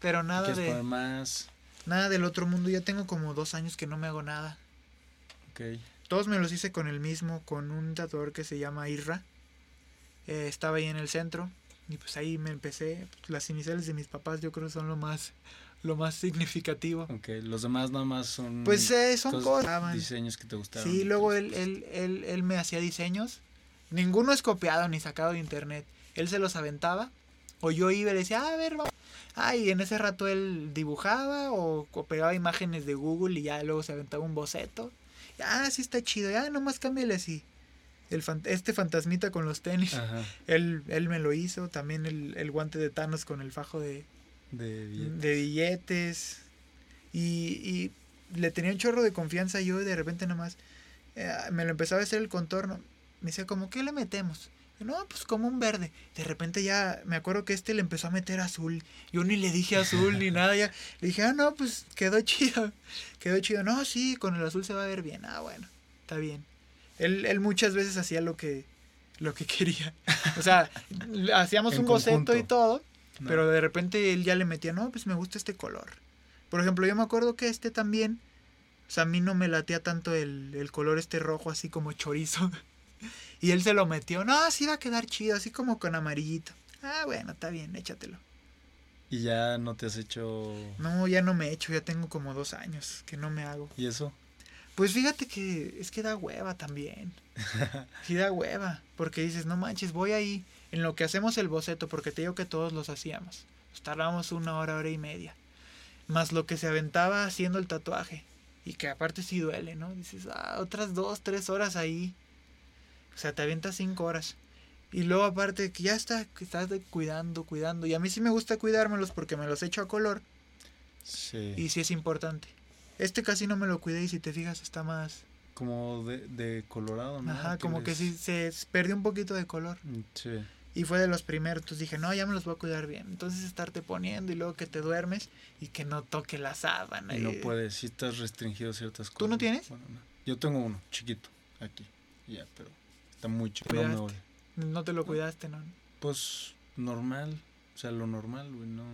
Pero nada ¿Quieres de, más? nada del otro mundo. Ya tengo como dos años que no me hago nada. Ok. Todos me los hice con el mismo, con un tatuador que se llama Irra. Eh, estaba ahí en el centro y pues ahí me empecé. Las iniciales de mis papás yo creo son lo más, lo más significativo. Ok, los demás nada más son... Pues eh, son cosas- cosas. Diseños que te gustaron. Sí, luego él, él, él, él me hacía diseños. Ninguno es copiado ni sacado de internet. Él se los aventaba. O yo iba y le decía, "Ah, a ver, vamos. Ah, y en ese rato él dibujaba o, o pegaba imágenes de Google y ya luego se aventaba un boceto. Ah, sí está chido. Ya nomás cámbiale así. El fan- este fantasmita con los tenis. Ajá, Él, él me lo hizo. También el, el guante de Thanos con el fajo de, de billetes. de billetes. Y, y le tenía un chorro de confianza yo y de repente nomás eh, me lo empezaba a hacer el contorno. Me decía, como, ¿qué le metemos? Y, No, pues como un verde. De repente ya me acuerdo que este le empezó a meter azul. Yo ni le dije azul ni nada. Ya le dije, ah, no, pues quedó chido. Quedó chido. No, sí, con el azul se va a ver bien. Ah, bueno, está bien. Él, él muchas veces hacía lo que, lo que quería. O sea, hacíamos un boceto y todo. No. Pero de repente él ya le metía, no, pues me gusta este color. Por ejemplo, yo me acuerdo que este también, o sea, a mí no me latía tanto el, el color este rojo así como chorizo. Y él se lo metió, no, así va a quedar chido, así como con amarillito. Ah, bueno, está bien, échatelo. Y ya no te has hecho... No, ya no me he hecho, ya tengo como dos años que no me hago. ¿Y eso? Pues fíjate que es que da hueva también. Sí da hueva, porque dices, no manches, voy ahí en lo que hacemos el boceto, porque te digo que todos los hacíamos. Pues tardábamos una hora, hora y media. Más lo que se aventaba haciendo el tatuaje. Y que aparte sí duele, ¿no? Dices, ah, otras dos, tres horas ahí. O sea, te avientas cinco horas. Y luego aparte que ya está, que estás cuidando, cuidando. Y a mí sí me gusta cuidármelos porque me los echo a color. Sí. Y sí es importante. Este casi no me lo cuidé y si te fijas está más... Como de, de colorado, ¿no? Ajá, como que sí se perdió un poquito de color. Mm, Sí. Y fue de los primeros. Entonces dije, no, ya me los voy a cuidar bien. Entonces estarte poniendo y luego que te duermes y que no toque la sábana. Y no puedes, si estás restringido a ciertas cosas. ¿Tú no tienes? Bueno, no. Yo tengo uno, chiquito, aquí. Ya, pero está muy chiquito. No me voy. No te lo cuidaste, ¿no? Pues normal, o sea, lo normal, güey, no.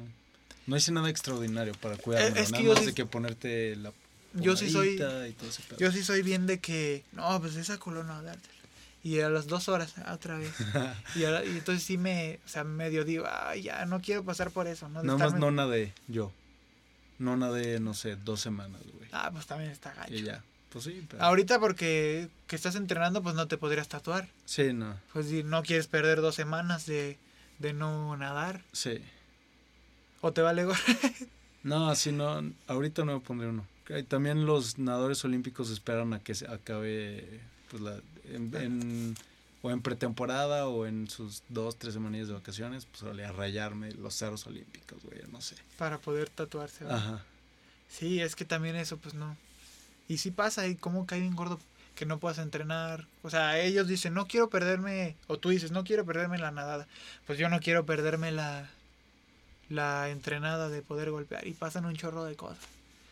No hice nada extraordinario para cuidarme, es que nada más sí- de que ponerte la Yo sí soy- y todo ese pedo. Yo sí soy bien de que, no, pues esa color no, dártela. Y a las dos horas, ah, otra vez. Y, y entonces sí me, o sea, medio digo, ay, ya no quiero pasar por eso, ¿no? De Nada más no nadé, yo. No nadé, no sé, dos semanas, güey. Ah, pues también está gacho. y ya. Pues sí, pero... Ahorita porque que estás entrenando, pues no te podrías tatuar. Sí, no, Pues si no quieres perder dos semanas de, de no nadar. sí. O te vale gorro. No, así no, ahorita no me pondré uno. También los nadadores olímpicos esperan a que se acabe pues la, en, en- o en pretemporada o en sus dos, tres semanas de vacaciones, pues órale, a rayarme los cerros olímpicos, güey, no sé. para poder tatuarse. ¿verdad? Ajá. Sí, es que también eso, pues no. Y sí pasa, y cómo cae bien gordo que no puedas entrenar. O sea, ellos dicen, no quiero perderme, o tú dices, no quiero perderme la nadada. Pues yo no quiero perderme la, la entrenada de poder golpear. Y pasan un chorro de cosas.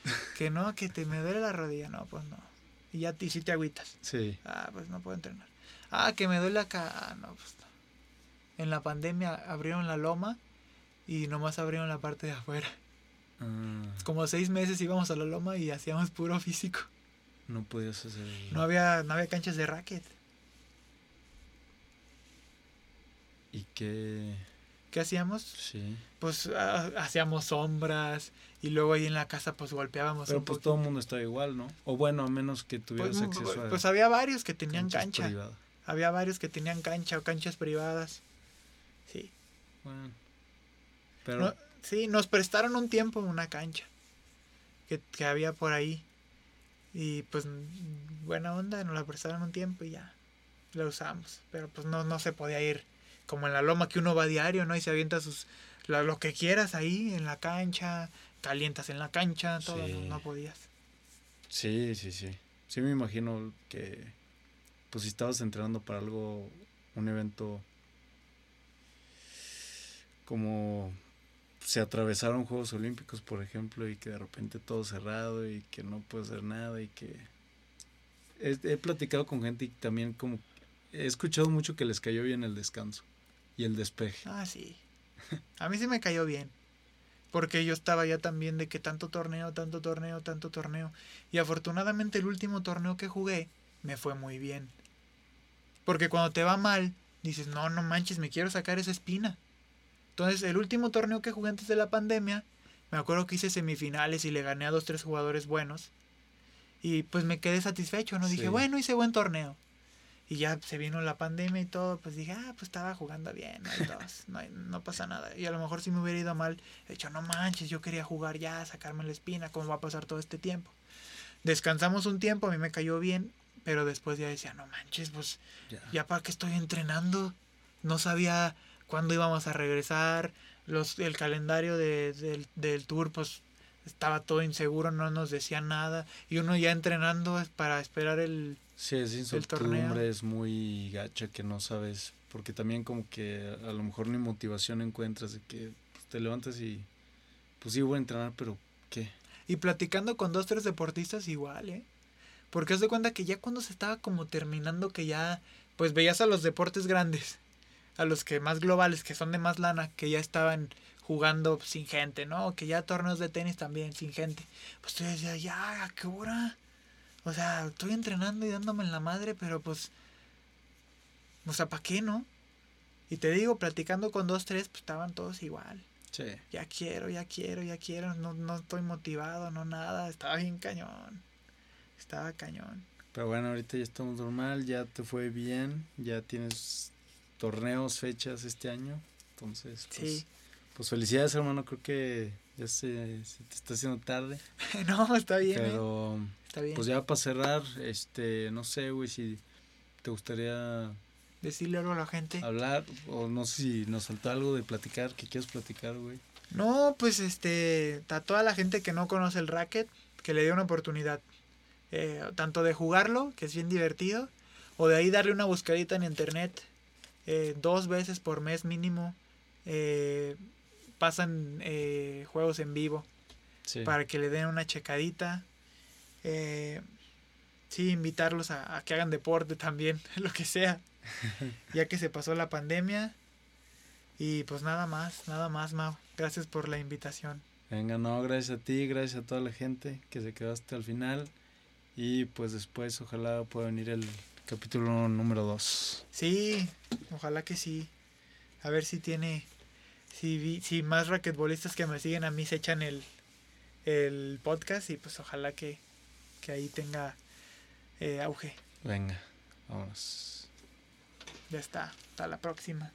Que no, que te me duele la rodilla, no, pues no. Y ya ti sí te agüitas. Sí. Ah, pues no puedo entrenar. Ah, que me duele acá. Ah, no, pues no. En la pandemia abrieron la loma y nomás abrieron la parte de afuera. Ah, Como seis meses íbamos a la loma y hacíamos puro físico. no podías hacer... No había, no había canchas de racket. ¿Y qué? ¿Qué hacíamos? Sí. Pues ah, hacíamos sombras y luego ahí en la casa pues golpeábamos Pero un pues poquito. todo el mundo estaba igual, ¿no? O bueno, a menos que tuvieras Pues, acceso a pues había varios que tenían cancha. privadas. Había varios que tenían cancha o canchas privadas. Sí. Bueno. Pero No, sí, nos prestaron un tiempo una cancha que, que había por ahí. Y pues buena onda, nos la prestaron un tiempo y ya la usamos. Pero pues no, no se podía ir como en la loma que uno va a diario, ¿no? Y se avienta sus lo, lo que quieras ahí en la cancha, calientas en la cancha, todo, Sí. no, no podías. sí, sí, sí. Sí me imagino que pues si estabas entrenando para algo, un evento como se atravesaron Juegos Olímpicos, por ejemplo, y que de repente todo cerrado y que no puedes hacer nada y que he, he platicado con gente y también como he escuchado mucho que les cayó bien el descanso y el despeje. Ah, sí. A mí sí me cayó bien. Porque yo estaba ya también de que tanto torneo, tanto torneo, tanto torneo. Y afortunadamente el último torneo que jugué me fue muy bien. Porque cuando te va mal, dices, no, no manches, me quiero sacar esa espina. Entonces, el último torneo que jugué antes de la pandemia, me acuerdo que hice semifinales y le gané a dos, tres jugadores buenos. Y pues me quedé satisfecho, ¿no? Dije, bueno, hice buen torneo. Y ya se vino la pandemia y todo, pues dije, ah, pues estaba jugando bien, no, hay dos, no, hay- no pasa nada. Y a lo mejor si me hubiera ido mal, he dicho, no manches, yo quería jugar ya, sacarme la espina, ¿cómo va a pasar todo este tiempo? Descansamos un tiempo, a mí me cayó bien, pero después ya decía, no manches, pues Ya. ya para qué estoy entrenando. No sabía cuándo íbamos a regresar. Los, el calendario de- del, del tour, pues estaba todo inseguro, no nos decían nada. Y uno ya entrenando para esperar el... Sí, es torneo. incertidumbre, es muy gacha que no sabes, porque también como que a lo mejor ni motivación encuentras de que pues, te levantas y pues sí voy a entrenar, pero ¿qué? Y platicando con dos, tres deportistas igual, ¿eh? Porque haz de cuenta que ya cuando se estaba como terminando, que ya, pues veías a los deportes grandes, a los que más globales, que son de más lana, que ya estaban jugando sin gente, ¿no? Que ya torneos de tenis también sin gente. Pues tú decías, ya, ¿a qué hora? O sea, estoy entrenando y dándome en la madre, pero pues, o sea, ¿para qué, no? Y te digo, platicando con dos, tres, pues estaban todos igual Sí. ya quiero, ya quiero, ya quiero, no, no estoy motivado, no nada, estaba bien cañón, estaba cañón. Pero bueno, ahorita ya estamos normal, ya te fue bien, ya tienes torneos, fechas este año, entonces pues, Sí, pues felicidades hermano, creo que ya se, se te está haciendo tarde, no, está bien, ¿eh? pero está bien. pues ya para cerrar, este, no sé, güey, si te gustaría Decirle algo a la gente. hablar o no sé si nos faltó algo de platicar, que quieres platicar, güey. No, pues este, a toda la gente que no conoce el racket, que le dé una oportunidad. Eh, tanto de jugarlo, que es bien divertido, o de ahí darle una buscadita en internet. eh, dos veces por mes mínimo eh, pasan eh, juegos en vivo. Sí. para que le den una checadita. Eh, sí, invitarlos a, a que hagan deporte también, lo que sea, ya que se pasó la pandemia. Y pues nada más, nada más, Mau. Gracias por la invitación. Venga, no, gracias a ti, gracias a toda la gente que se quedó hasta el final. Y pues después ojalá pueda venir el capítulo número 2. Sí, ojalá que sí. A ver si tiene, si, si más raquetbolistas que me siguen a mí se echan el, el podcast y pues ojalá que, que ahí tenga eh, auge. Venga, vámonos. Ya está, hasta la próxima.